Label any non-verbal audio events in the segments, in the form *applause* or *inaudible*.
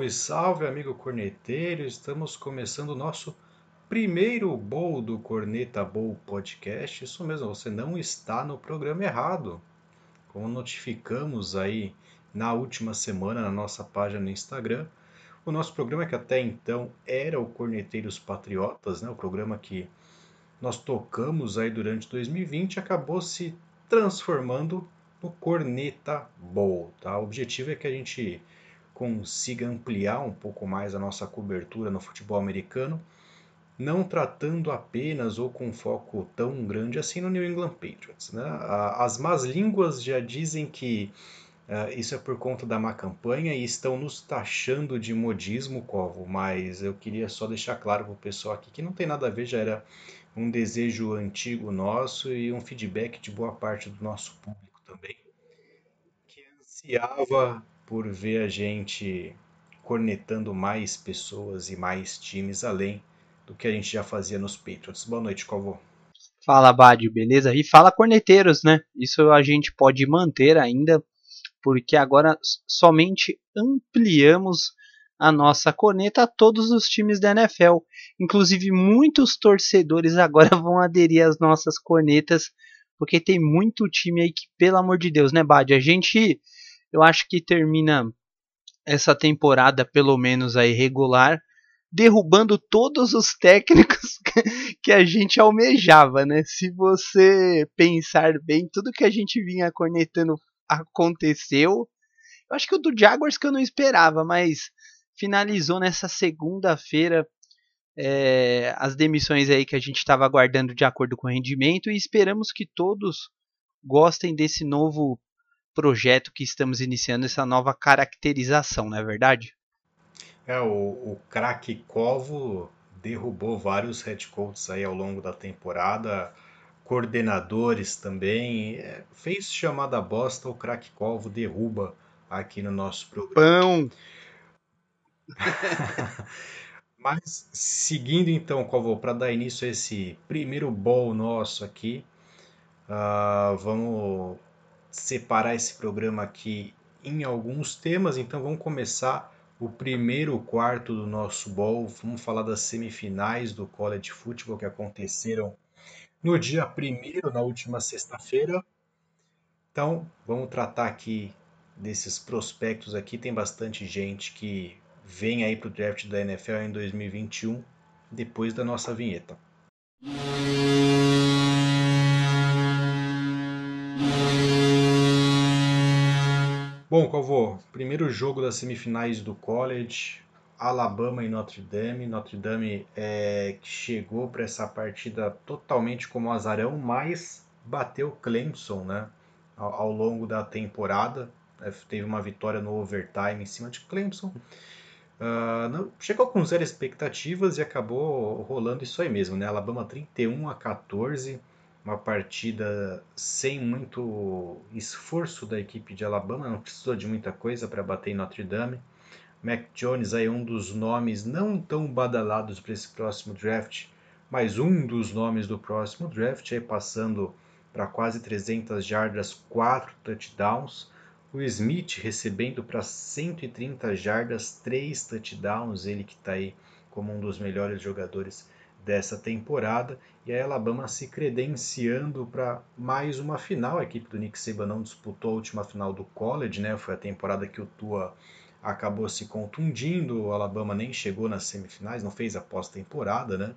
Salve, salve, amigo corneteiro! Estamos começando o nosso primeiro bowl do Corneta Bowl Podcast. Isso mesmo, você não está no programa errado. Como notificamos aí na última semana na nossa página no Instagram, o nosso programa que até então era o Corneteiros Patriotas, né? O programa que nós tocamos aí durante 2020 acabou se transformando no Corneta Bowl, tá? O objetivo é que a gente consiga ampliar um pouco mais a nossa cobertura no futebol americano, não tratando apenas ou com foco tão grande assim no New England Patriots. Né? As más línguas já dizem que uh, isso é por conta da má campanha e estão nos taxando de modismo, Covo, mas eu queria só deixar claro para o pessoal aqui que não tem nada a ver, já era um desejo antigo nosso e um feedback de boa parte do nosso público também, que ansiava por ver a gente cornetando mais pessoas e mais times além do que a gente já fazia nos Patriots. Boa noite, Covô. Fala, Bad, beleza? E fala corneteiros, né? Isso a gente pode manter ainda, porque agora somente ampliamos a nossa corneta a todos os times da NFL. Inclusive, muitos torcedores agora *laughs* vão aderir às nossas cornetas, porque tem muito time aí que, pelo amor de Deus, né, Bad? A gente eu acho que termina essa temporada, pelo menos aí regular, derrubando todos os técnicos *laughs* que a gente almejava, né? Se você pensar bem, tudo que a gente vinha cornetando aconteceu. Eu acho que o do Jaguars que eu não esperava, mas finalizou nessa segunda-feira é, as demissões aí que a gente estava aguardando de acordo com o rendimento e esperamos que todos gostem desse novo projeto que estamos iniciando, essa nova caracterização, não é verdade? É, o, o craque Covo derrubou vários head coaches aí ao longo da temporada, coordenadores também. É, fez chamada bosta, o craque Covo derruba aqui no nosso programa. Pão! *laughs* Mas seguindo então, Covo, para dar início a esse primeiro bowl nosso aqui, uh, vamos separar esse programa aqui em alguns temas, então vamos começar o primeiro quarto do nosso bowl. Vamos falar das semifinais do college football que aconteceram no dia primeiro, na última sexta-feira. Então, vamos tratar aqui desses prospectos aqui. Tem bastante gente que vem aí para o draft da NFL em 2021, depois da nossa vinheta. Bom, Calvô, primeiro jogo das semifinais do college, Alabama e Notre Dame. Notre Dame é, chegou para essa partida totalmente como azarão, mas bateu Clemson né, ao, ao longo da temporada. É, teve uma vitória no overtime em cima de Clemson. Uh, não, chegou com zero expectativas e acabou rolando isso aí mesmo, né? Alabama 31 a 14 uma partida sem muito esforço da equipe de Alabama, não precisou de muita coisa para bater em Notre Dame. Mac Jones aí um dos nomes não tão badalados para esse próximo draft, mas um dos nomes do próximo draft, aí passando para quase 300 jardas, 4 touchdowns. O Smith recebendo para 130 jardas, 3 touchdowns, ele que está aí como um dos melhores jogadores dessa temporada e a Alabama se credenciando para mais uma final. A equipe do Nick Saban não disputou a última final do college, né? Foi a temporada que o Tua acabou se contundindo, o Alabama nem chegou nas semifinais, não fez a pós-temporada, né?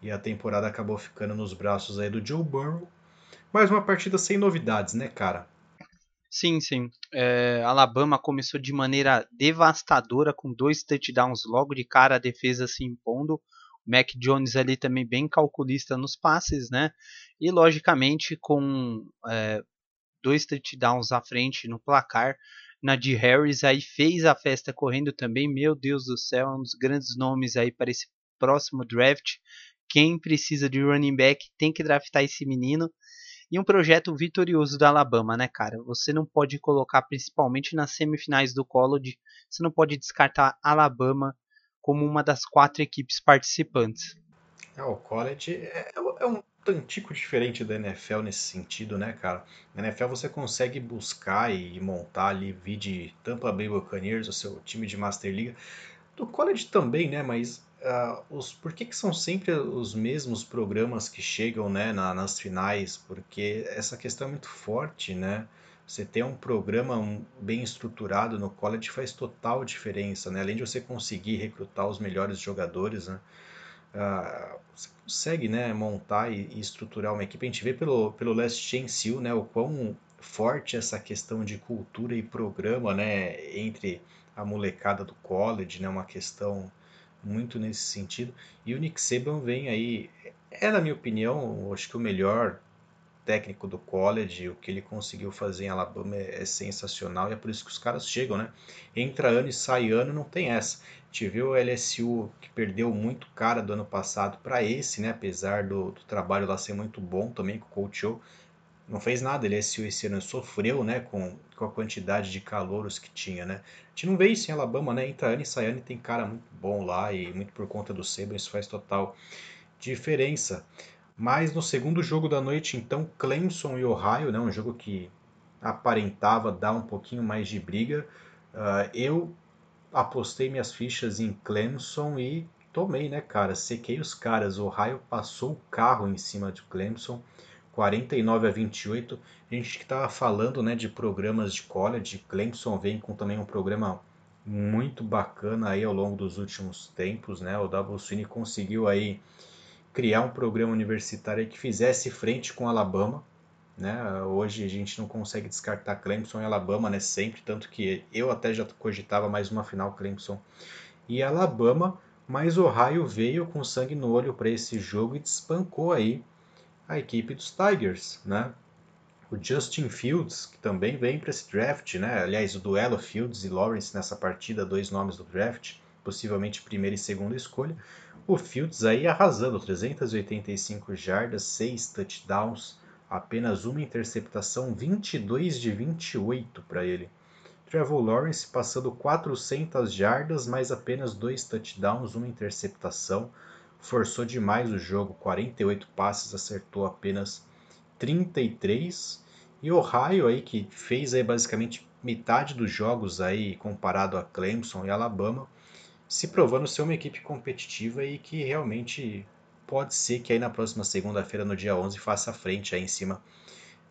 E a temporada acabou ficando nos braços aí do Joe Burrow. Mais uma partida sem novidades, né, cara? Sim, sim. É, Alabama começou de maneira devastadora com dois touchdowns logo de cara, a defesa se impondo. Mac Jones ali também bem calculista nos passes, né? E logicamente com é, dois touchdowns à frente no placar, Nadir Harris aí fez a festa correndo também. Meu Deus do céu, um dos grandes nomes aí para esse próximo draft. Quem precisa de running back tem que draftar esse menino. E um projeto vitorioso da Alabama, né, cara? Você não pode colocar, principalmente nas semifinais do college, você não pode descartar Alabama como uma das quatro equipes participantes. É, o college é, é um tantico diferente da NFL nesse sentido, né, cara? Na NFL você consegue buscar e montar ali, vir de Tampa Bay Buccaneers, o seu time de Master League. Do college também, né, mas uh, os, por que, que são sempre os mesmos programas que chegam né, na, nas finais? Porque essa questão é muito forte, né? Você ter um programa bem estruturado no college faz total diferença, né? Além de você conseguir recrutar os melhores jogadores, né? Uh, você consegue né, montar e, estruturar uma equipe. A gente vê pelo, pelo Last Chance U, né, o quão forte essa questão de cultura e programa né, entre a molecada do college, né, uma questão muito nesse sentido. E o Nick Saban vem aí, é na minha opinião, acho que o melhor técnico do college, o que ele conseguiu fazer em Alabama é, é, sensacional e é por isso que os caras chegam, né? Entra ano e sai ano, não tem essa. Gente viu o LSU que perdeu muito cara do ano passado para esse, né? Apesar do, do, trabalho lá ser muito bom também com o Coach. Não fez nada, ele LSU esse ano sofreu, né? Com, com a quantidade de calouros que tinha, né? A gente não vê isso em Alabama, né? Entra ano e sai ano e tem cara muito bom lá e muito por conta do Saban, isso faz total diferença. Mas no segundo jogo da noite, então, Clemson e Ohio, né, um jogo que aparentava dar um pouquinho mais de briga. Uh, eu apostei minhas fichas em Clemson e tomei, né, cara? Sequei os caras. Ohio passou o carro em cima de Clemson, 49 a 28. A gente que estava falando, né, de programas de college. Clemson vem com também um programa muito bacana aí ao longo dos últimos tempos, né? O Double Sweeney conseguiu aí criar um programa universitário que fizesse frente com Alabama. Né? Hoje a gente não consegue descartar Clemson e Alabama né? sempre, tanto que eu até já cogitava mais uma final Clemson e Alabama, mas Ohio veio com sangue no olho para esse jogo e despancou aí a equipe dos Tigers, né? O Justin Fields, que também vem para esse draft, né? Aliás, o duelo Fields e Lawrence nessa partida, dois nomes do draft, possivelmente primeira e segunda escolha. O Fields aí arrasando, 385 jardas, 6 touchdowns, apenas uma interceptação, 22 de 28 para ele. Trevor Lawrence passando 400 jardas, mas apenas dois touchdowns, uma interceptação. Forçou demais o jogo, 48 passes, acertou apenas 33. E Ohio aí que fez aí basicamente metade dos jogos aí comparado a Clemson e Alabama, se provando ser uma equipe competitiva e que realmente pode ser que aí na próxima segunda-feira, no dia 11, faça frente aí em cima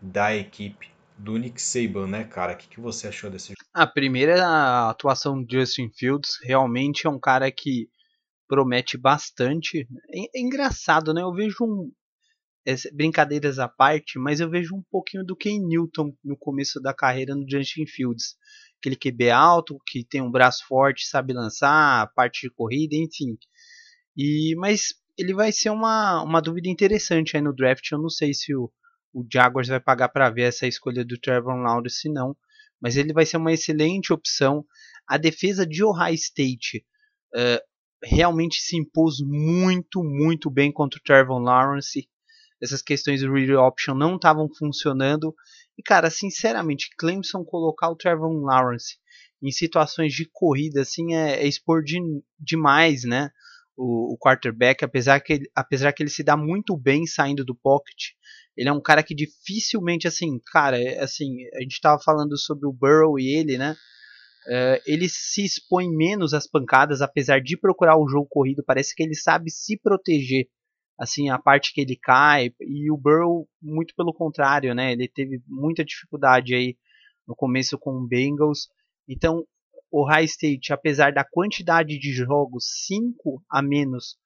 da equipe do Nick Saban, né, cara? O que, que você achou desse jogo? A primeira atuação do Justin Fields realmente é um cara que promete bastante. É, é engraçado, né? Eu vejo um. Brincadeiras à parte, mas eu vejo um pouquinho do Ken Newton no começo da carreira no Justin Fields aquele QB alto, que tem um braço forte, sabe lançar, parte de corrida, enfim. E mas ele vai ser uma, uma dúvida interessante aí no draft. Eu não sei se o, o Jaguars vai pagar para ver essa escolha do Trevor Lawrence, não. Mas ele vai ser uma excelente opção. A defesa de Ohio State uh, realmente se impôs muito, muito bem contra o Trevor Lawrence. Essas questões do read option não estavam funcionando e cara, sinceramente, Clemson colocar o Trevor Lawrence em situações de corrida assim é, é expor de, demais, né? O, o, quarterback, apesar que, ele, apesar que ele se dá muito bem saindo do pocket, ele é um cara que dificilmente, assim, cara, é, assim, a gente estava falando sobre o Burrow e ele, né? Uh, ele se expõe menos às pancadas, apesar de procurar o jogo corrido, parece que ele sabe se proteger assim a parte que ele cai e o Burrow muito pelo contrário, né? Ele teve muita dificuldade aí no começo com o Bengals. Então, o High State, apesar da quantidade de jogos 5 a menos,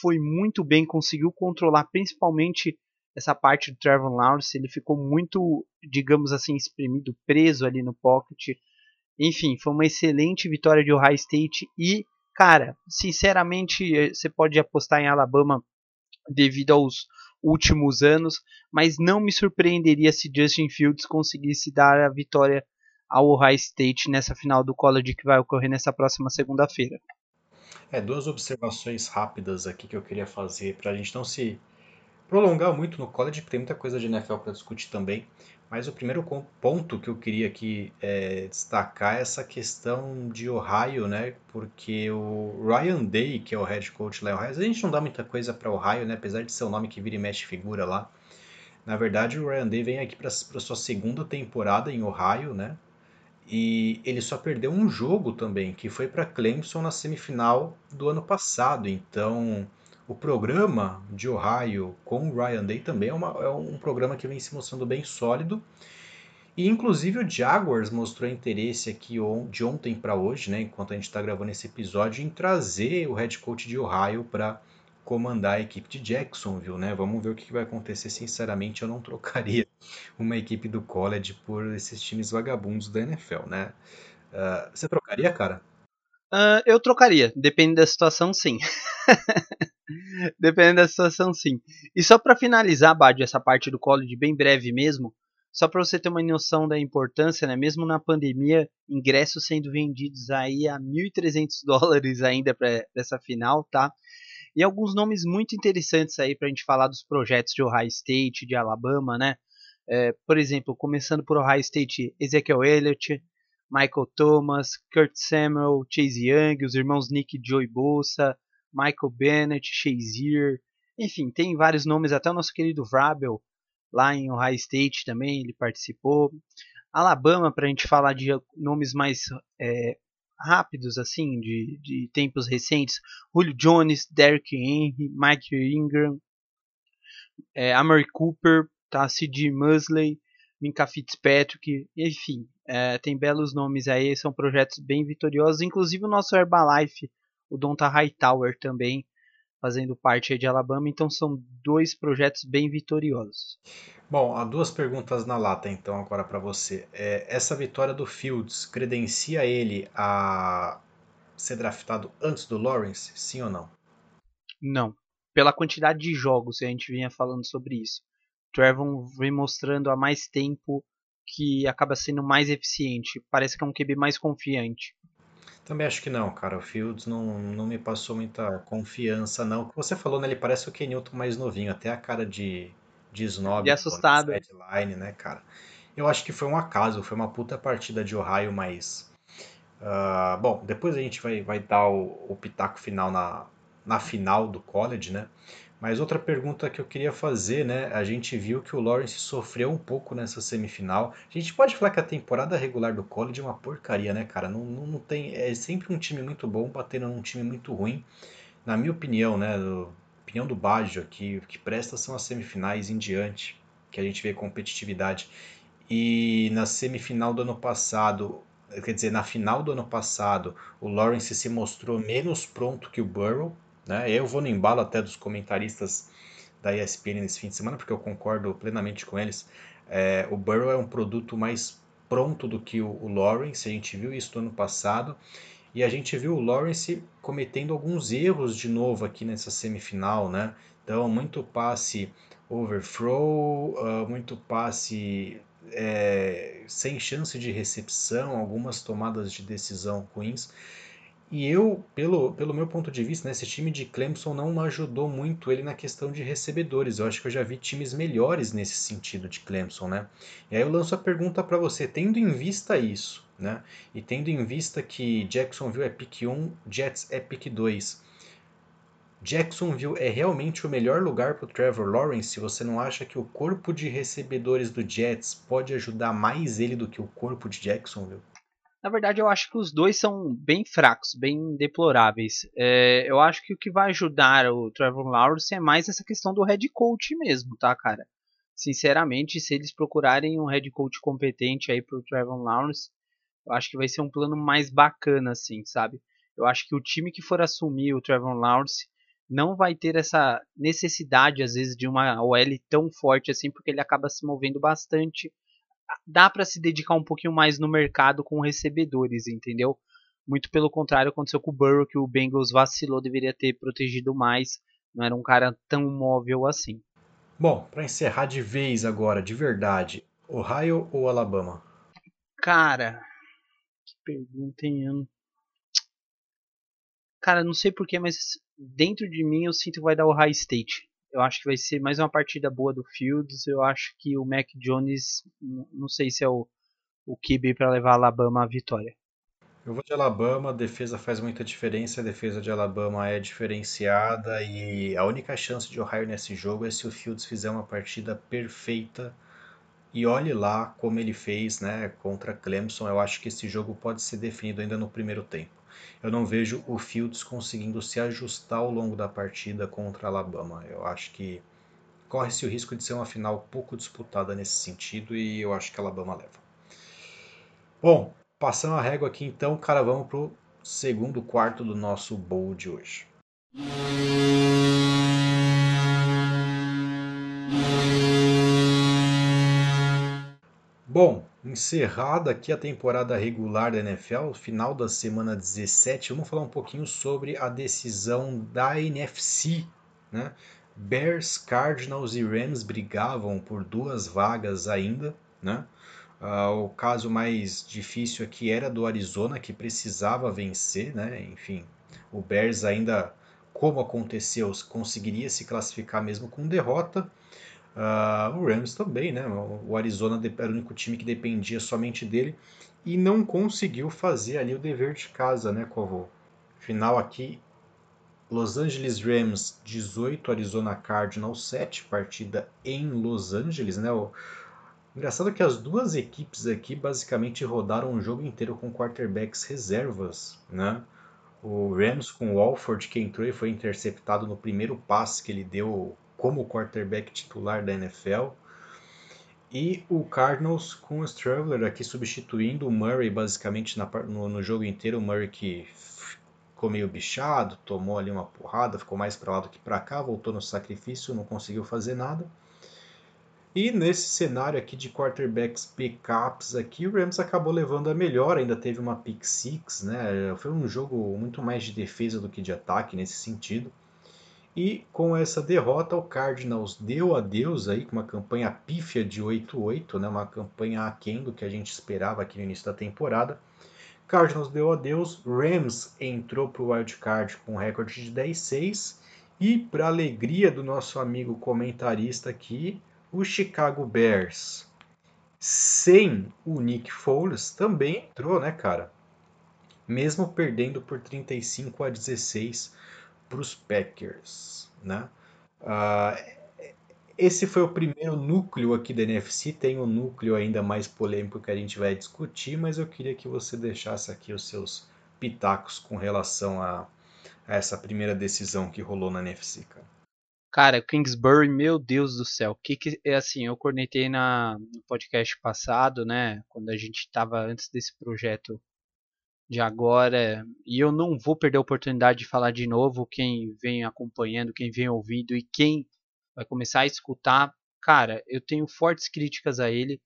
foi muito bem, conseguiu controlar principalmente essa parte do Trevor Lawrence, ele ficou muito, digamos assim, exprimido, preso ali no pocket. Enfim, foi uma excelente vitória de Ohio State e Cara, sinceramente, eh, você pode apostar em Alabama devido aos últimos anos, mas não me surpreenderia se Justin Fields conseguisse dar a vitória ao Ohio State nessa final do college que vai ocorrer nessa próxima segunda-feira. É, duas observações rápidas aqui que eu queria fazer para a gente não se prolongar muito no college, porque tem muita coisa de NFL para discutir também. Mas o primeiro ponto que eu queria aqui é, destacar é essa questão de Ohio, né? Porque o Ryan Day, que é o head coach lá em Ohio, a gente não dá muita coisa para Ohio, né? Apesar de ser o nome que vira e mexe figura lá. Na verdade, o Ryan Day vem aqui para sua segunda temporada em Ohio, né? E ele só perdeu um jogo também, que foi para Clemson na semifinal do ano passado. Então, o programa de Ohio com o Ryan Day também é, uma, é um programa que vem se mostrando bem sólido. E inclusive o Jaguars mostrou interesse aqui de ontem para hoje, né, enquanto a gente está gravando esse episódio, em trazer o head coach de Ohio para comandar a equipe de Jacksonville, né? Vamos ver o que vai acontecer. Sinceramente, eu não trocaria *laughs* uma equipe do college por esses times vagabundos da NFL, né? Uh, você trocaria, cara? Uh, eu trocaria, depende da situação, sim. *laughs* Dependendo da situação, sim. E só para finalizar, Bad, essa parte do college bem breve mesmo, só para você ter uma noção da importância, né? Mesmo na pandemia, ingressos sendo vendidos aí a 1.300 *laughs* dólares ainda para essa final, tá? E alguns nomes muito interessantes aí para a gente falar dos projetos de Ohio State, de Alabama, né? É, por exemplo, começando por Ohio State, Ezekiel Elliott, Michael Thomas, Kurt Samuel, Chase Young, os irmãos Nick e Joey Bolsa, Michael Bennett, Shazier, enfim, tem vários nomes, até o nosso querido Vrabel, lá em Ohio State também, ele participou. Alabama, para a gente falar de nomes mais é, rápidos, assim, de, de tempos recentes, Julio Jones, Derrick Henry, Mike Ingram, é, Amari Cooper, tá, C.D. Musley, Minka Fitzpatrick, enfim, é, tem belos nomes aí, são projetos bem vitoriosos, inclusive o nosso Herbalife, o Donta Hightower também fazendo parte de Alabama, então são dois projetos bem vitoriosos. Bom, há duas perguntas na lata então agora para você. É, essa vitória do Fields credencia ele a ser draftado antes do Lawrence, sim ou não? Não. Pela quantidade de jogos que a gente vinha falando sobre isso. Trevor vem mostrando há mais tempo que acaba sendo mais eficiente. Parece que é um QB mais confiante. Também acho que não, cara. O Fields não, não me passou muita confiança, não. O que você falou, né? Ele parece o Ken Newton mais novinho, até a cara de, de snob. De assustado. Headline, né, cara? Eu acho que foi um acaso, foi uma puta partida de Ohio, mas. Uh, bom, depois a gente vai, vai dar o, o pitaco final na, na final do college, né? Mas outra pergunta que eu queria fazer, né? A gente viu que o Lawrence sofreu um pouco nessa semifinal. A gente pode falar que a temporada regular do college é uma porcaria, né, cara? Não, não, não tem. É sempre um time muito bom batendo num time muito ruim. Na minha opinião, né? Do, opinião do Baggio aqui, o que presta são as semifinais em diante, que a gente vê competitividade. E na semifinal do ano passado, quer dizer, na final do ano passado, o Lawrence se mostrou menos pronto que o Burrow né? Eu vou no embalo até dos comentaristas da ESPN nesse fim de semana, porque eu concordo plenamente com eles. É, o Burrow é um produto mais pronto do que o, o Lawrence, a gente viu isso no ano passado. E a gente viu o Lawrence cometendo alguns erros de novo aqui nessa semifinal, né? Então, muito passe overthrow, uh, muito passe é, sem chance de recepção, algumas tomadas de decisão ruins. E eu, pelo, pelo meu ponto de vista, né, esse time de Clemson não ajudou muito ele na questão de recebedores. Eu acho que eu já vi times melhores nesse sentido de Clemson, né? E aí eu lanço a pergunta para você, tendo em vista isso, né? E tendo em vista que Jacksonville é pick 1, Jets é pick 2. Jacksonville é realmente o melhor lugar para o Trevor Lawrence? Você não acha que o corpo de recebedores do Jets pode ajudar mais ele do que o corpo de Jacksonville? Na verdade, eu acho que os dois são bem fracos, bem deploráveis. É, eu acho que o que vai ajudar o Trevor Lawrence é mais essa questão do head coach mesmo, tá, cara? Sinceramente, se eles procurarem um head coach competente aí pro Trevor Lawrence, eu acho que vai ser um plano mais bacana, assim, sabe? Eu acho que o time que for assumir o Trevor Lawrence não vai ter essa necessidade, às vezes, de uma OL tão forte assim, porque ele acaba se movendo bastante dá para se dedicar um pouquinho mais no mercado com recebedores, entendeu? Muito pelo contrário aconteceu com o Burrow, que o Bengals vacilou, deveria ter protegido mais, não era um cara tão móvel assim. Bom, para encerrar de vez agora, de verdade, Ohio ou Alabama? Cara, que pergunta, hein? Cara, não sei porquê, mas dentro de mim eu sinto que vai dar Ohio State. Eu acho que vai ser mais uma partida boa do Fields. Eu acho que o Mac Jones, não sei se é o, o QB para levar a Alabama à vitória. Eu vou de Alabama, a defesa faz muita diferença, a defesa de Alabama é diferenciada e a única chance de Ohio nesse jogo é se o Fields fizer uma partida perfeita e olhe lá como ele fez né, contra Clemson. Eu acho que esse jogo pode ser definido ainda no primeiro tempo. Eu não vejo o Fields conseguindo se ajustar ao longo da partida contra Alabama. Eu acho que corre-se o risco de ser uma final pouco disputada nesse sentido e eu acho que Alabama leva. Bom, Passando a régua aqui então, cara, vamos pro segundo quarto do nosso bowl de hoje. Bom, encerrada aqui a temporada regular da NFL, final da semana 17, vamos falar um pouquinho sobre a decisão da NFC, né? Bears, Cardinals e Rams brigavam por duas vagas ainda, né? Uh, o caso mais difícil aqui era do Arizona, que precisava vencer, né? Enfim, o Bears ainda, como aconteceu, conseguiria se classificar mesmo com derrota. Uh, o Rams também, né? O Arizona era o único time que dependia somente dele e não conseguiu fazer ali o dever de casa, né, Covô? Final aqui, Los Angeles Rams 18, Arizona Cardinals 7, partida em Los Angeles, né? O, Engraçado que as duas equipes aqui basicamente rodaram o jogo inteiro com quarterbacks reservas, né? O Rams com o Walford que entrou e foi interceptado no primeiro passe que ele deu como quarterback titular da NFL. E o Cardinals com o Straveler aqui substituindo o Murray basicamente na, no, no, jogo inteiro. O Murray que ficou meio bichado, tomou ali uma porrada, ficou mais para lá do que para cá, voltou no sacrifício, não conseguiu fazer nada. E nesse cenário aqui de quarterbacks pickups aqui, o Rams acabou levando a melhor, ainda teve uma pick six, né? Foi um jogo muito mais de defesa do que de ataque nesse sentido. E com essa derrota, o Cardinals deu adeus aí com uma campanha pífia de 8-8, né? Uma campanha aquém do que a gente esperava aqui no início da temporada. Cardinals deu adeus, Rams entrou para o wildcard com um recorde de 10-6 e para alegria do nosso amigo comentarista aqui, o Chicago Bears sem o Nick Foles também entrou, né, cara? Mesmo perdendo por 35 a 16 para os Packers, né? Uh, esse foi o primeiro núcleo aqui da NFC. Tem um núcleo ainda mais polêmico que a gente vai discutir, mas eu queria que você deixasse aqui os seus pitacos com relação a, a essa primeira decisão que rolou na NFC, cara. Cara, Kingsbury, meu Deus do céu. Que que é assim, eu cornetei na no podcast passado, né, quando a gente estava antes desse projeto de agora, e eu não vou perder a oportunidade de falar de novo, quem vem acompanhando, quem vem ouvindo e quem vai começar a escutar, cara, eu tenho fortes críticas a ele,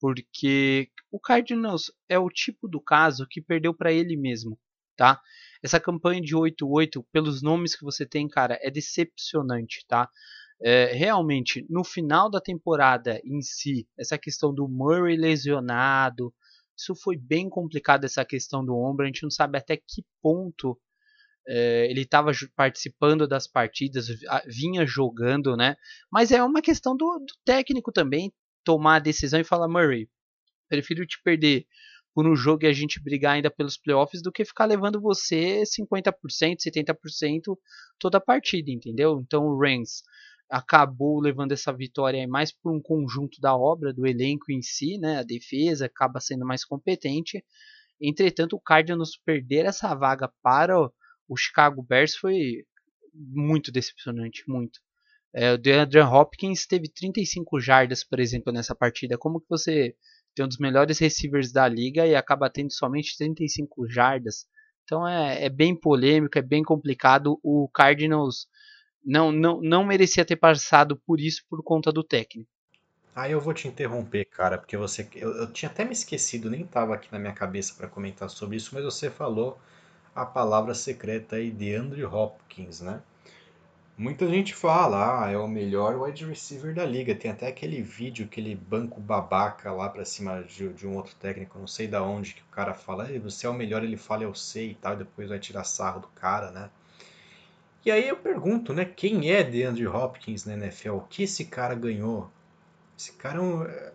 porque o Cardinals é o tipo do caso que perdeu para ele mesmo, tá? Essa campanha de 8-8, pelos nomes que você tem, cara, é decepcionante, tá? É, realmente, no final da temporada em si, essa questão do Murray lesionado, isso foi bem complicado, essa questão do ombro. A gente não sabe até que ponto é, ele estava participando das partidas, vinha jogando, né? Mas é uma questão do, do técnico também tomar a decisão e falar: Murray, prefiro te perder por um jogo e a gente brigar ainda pelos playoffs do que ficar levando você 50%, 70% toda a partida, entendeu? Então o Rams acabou levando essa vitória mais por um conjunto da obra, do elenco em si, né? A defesa acaba sendo mais competente. Entretanto, o Cardinals perder essa vaga para o Chicago Bears foi muito decepcionante, muito. É, o DeAndre Hopkins teve 35 jardas, por exemplo, nessa partida. Como que você tem um dos melhores receivers da liga e acaba tendo somente 35 jardas. Então é, é bem polêmico, é bem complicado. O Cardinals não, não, não merecia ter passado por isso por conta do técnico. Ah, eu vou te interromper, cara, porque você. Eu, eu tinha até me esquecido, nem estava aqui na minha cabeça para comentar sobre isso, mas você falou a palavra secreta aí de Andrew Hopkins, né? Muita gente fala, ah, é o melhor wide receiver da liga. Tem até aquele vídeo, aquele banco babaca lá pra cima de, de um outro técnico, não sei da onde, que o cara fala, você é o melhor, ele fala, eu sei e tal, e depois vai tirar sarro do cara, né? E aí eu pergunto, né, quem é DeAndre Hopkins na NFL? O que esse cara ganhou? Esse cara é um, é,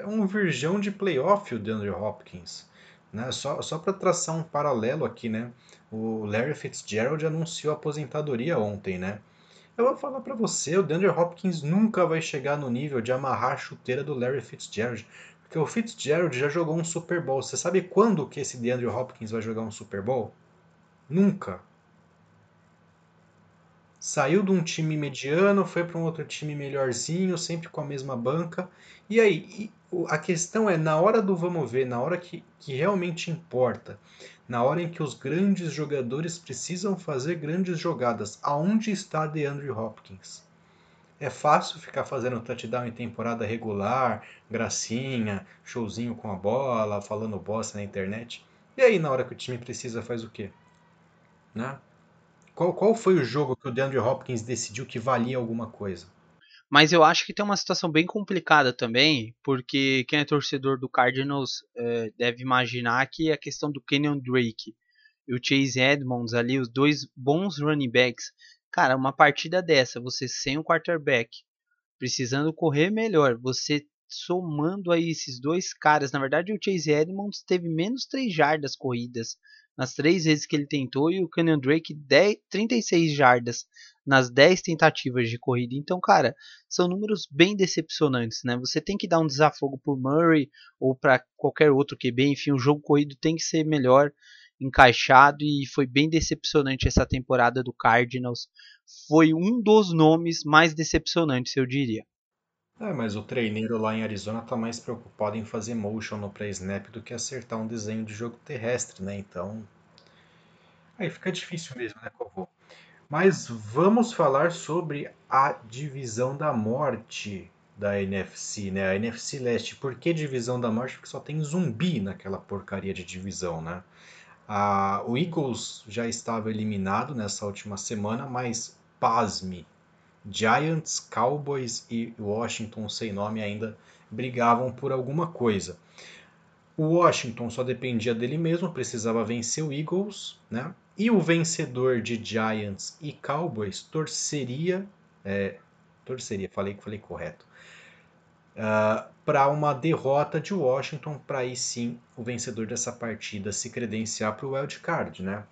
é um virgão de playoff, o DeAndre Hopkins. Né? Só, só para traçar um paralelo aqui, né? O Larry Fitzgerald anunciou aposentadoria ontem, né? Eu vou falar para você, o DeAndre Hopkins nunca vai chegar no nível de amarrar a chuteira do Larry Fitzgerald, porque o Fitzgerald já jogou um Super Bowl. Você sabe quando que esse DeAndre Hopkins vai jogar um Super Bowl? Nunca. Saiu de um time mediano, foi para um outro time melhorzinho, sempre com a mesma banca. E aí, a questão é, na hora do vamos ver, na hora que, que realmente importa, na hora em que os grandes jogadores precisam fazer grandes jogadas, aonde está DeAndre Hopkins? É fácil ficar fazendo touchdown em temporada regular, gracinha, showzinho com a bola, falando bosta na internet. E aí, na hora que o time precisa, faz o quê? Né? Qual, qual foi o jogo que o DeAndre Hopkins decidiu que valia alguma coisa? Mas eu acho que tem uma situação bem complicada também, porque quem é torcedor do Cardinals é, deve imaginar que a questão do Kenyon Drake e o Chase Edmonds ali, os dois bons running backs. Cara, uma partida dessa, você sem o quarterback, precisando correr melhor, você somando aí esses dois caras, na verdade o Chase Edmonds teve menos 3 jardas corridas nas três vezes que ele tentou e o Kenyon Drake 10, 36 jardas nas 10 tentativas de corrida. Então, cara, são números bem decepcionantes, né? Você tem que dar um desafogo por Murray ou para qualquer outro QB, enfim, o jogo corrido tem que ser melhor encaixado e foi bem decepcionante essa temporada do Cardinals. Foi um dos nomes mais decepcionantes, eu diria. É, mas o treineiro lá em Arizona tá mais preocupado em fazer motion no play-snap do que acertar um desenho de jogo terrestre, né? Então. Aí fica difícil mesmo, né, Covô? Mas vamos falar sobre a divisão da morte da NFC, né? A NFC Leste. Por que divisão da morte? Porque só tem zumbi naquela porcaria de divisão, né? A, o Eagles já estava eliminado nessa última semana, mas pasme, Giants, Cowboys e Washington sem nome ainda brigavam por alguma coisa. O Washington só dependia dele mesmo, precisava vencer o Eagles, né? E o vencedor de Giants e Cowboys torceria, é, torceria, falei que falei correto, uh, ah, para uma derrota de Washington, para aí sim o vencedor dessa partida se credenciar para o wild card, né?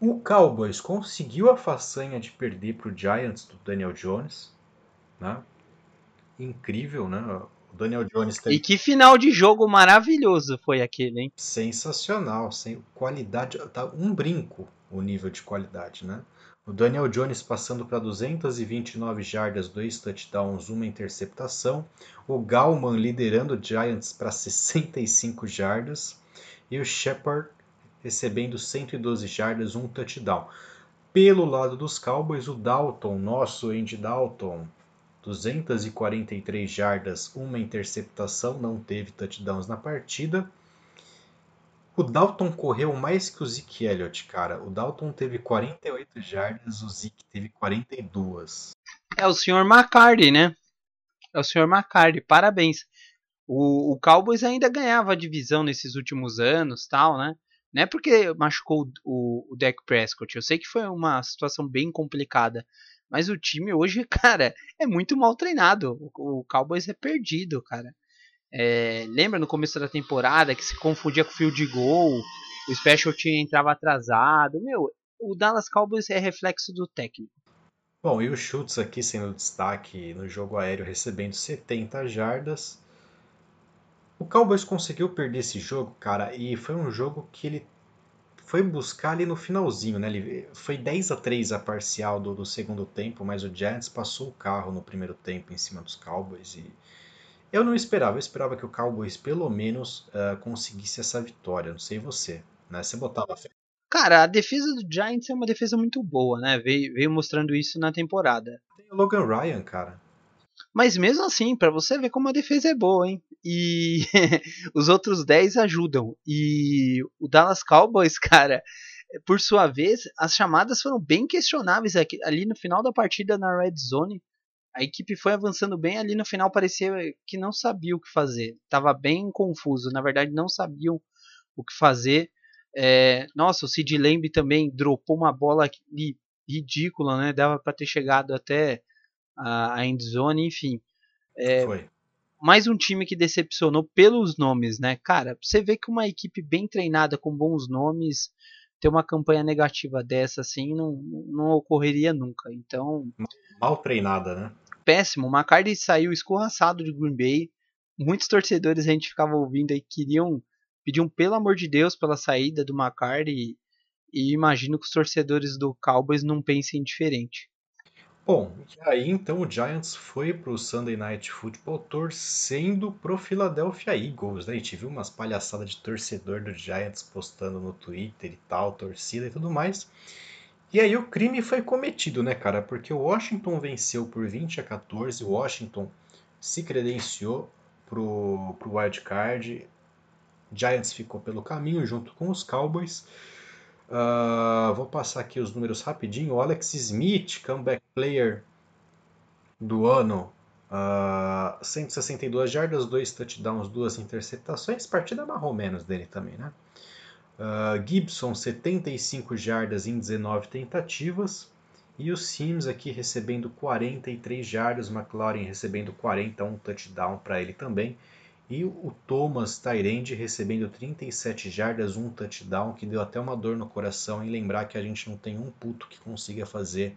O Cowboys conseguiu a façanha de perder para o Giants do Daniel Jones. Né? Incrível, né? O Daniel Jones tem... E que final de jogo maravilhoso foi aquele, hein? Sensacional, sem qualidade, tá um brinco o nível de qualidade, né? O Daniel Jones passando para 229 jardas, dois touchdowns, uma interceptação. O Galman liderando o Giants para 65 jardas. E o Shepard recebendo 112 jardas, um touchdown. Pelo lado dos Cowboys, o Dalton, nosso Andy Dalton, 243 jardas, uma interceptação, não teve touchdowns na partida. O Dalton correu mais que o Zeke Elliott, cara. O Dalton teve 48 jardas, o Zeke teve 42. É o senhor McCarty, né? É o senhor McCarty, parabéns. O, o Cowboys ainda ganhava a divisão nesses últimos anos, tal, né? Não é porque machucou o, o Dak Prescott. Eu sei que foi uma situação bem complicada. Mas o time hoje, *laughs* cara, é muito mal treinado. O, o Cowboys é perdido, cara. É, lembra no começo da temporada que se confundia com o field goal, o special team entrava atrasado. Meu, o Dallas Cowboys é reflexo do técnico. Bom, e o Schultz aqui sendo destaque no jogo aéreo, recebendo 70 jardas. O Cowboys conseguiu perder esse jogo, cara, e foi um jogo que ele foi buscar ali no finalzinho, né? Ele foi 10 a 3 a parcial do, do segundo tempo, mas o Giants passou o carro no primeiro tempo em cima dos Cowboys e eu não esperava, eu esperava que o Cowboys pelo menos uh, conseguisse essa vitória. Não sei você, né? Você botava fé. Cara, a defesa do Giants é uma defesa muito boa, né? Veio, veio mostrando isso na temporada. Tem o Logan Ryan, cara. Mas mesmo assim, para você ver como a defesa é boa, hein? E *laughs* os outros 10 ajudam. E o Dallas Cowboys, *laughs* cara, por sua vez, as chamadas foram bem questionáveis aqui, ali no final da partida na Red Zone. A equipe foi avançando bem, ali no final parecia que não sabia o que fazer. Tava bem confuso, na verdade não sabiam o que fazer. É, nossa, o Sid Lamb também dropou uma bola ridícula, né? Dava para ter chegado até a, a endzone, enfim. É, Foi. Mais um time que decepcionou pelos nomes, né? Cara, você vê que uma equipe bem treinada com bons nomes ter uma campanha negativa dessa assim não, não ocorreria nunca. Então, mal treinada, né? Péssimo. O McCarthy saiu escorraçado de Green Bay. Muitos torcedores a gente ficava ouvindo aí queriam pediam pelo amor de Deus pela saída do McCarthy e, e imagino que os torcedores do Cowboys não pensem diferente. Bom, e aí então o Giants foi pro Sunday Night Football torcendo pro Philadelphia Eagles, né? A gente viu umas palhaçadas de torcedor do Giants postando no Twitter e tal, torcida e tudo mais. E aí o crime foi cometido, né, cara? Porque o Washington venceu por 20 a 14, o Washington se credenciou pro, pro wild card, Giants ficou pelo caminho junto com os Cowboys. Uh, vou passar aqui os números rapidinho. O Alex Smith, comeback player do ano, uh, 162 jardas, 2 touchdowns, 2 interceptações. Partida marrom menos dele também, né? Uh, Gibson, 75 jardas em 19 tentativas. E o Sims aqui recebendo 43 jardas, McLaurin recebendo 41 touchdown para ele também. E o Thomas Tyrande recebendo 37 jardas, um touchdown, que deu até uma dor no coração em lembrar que a gente não tem um puto que consiga fazer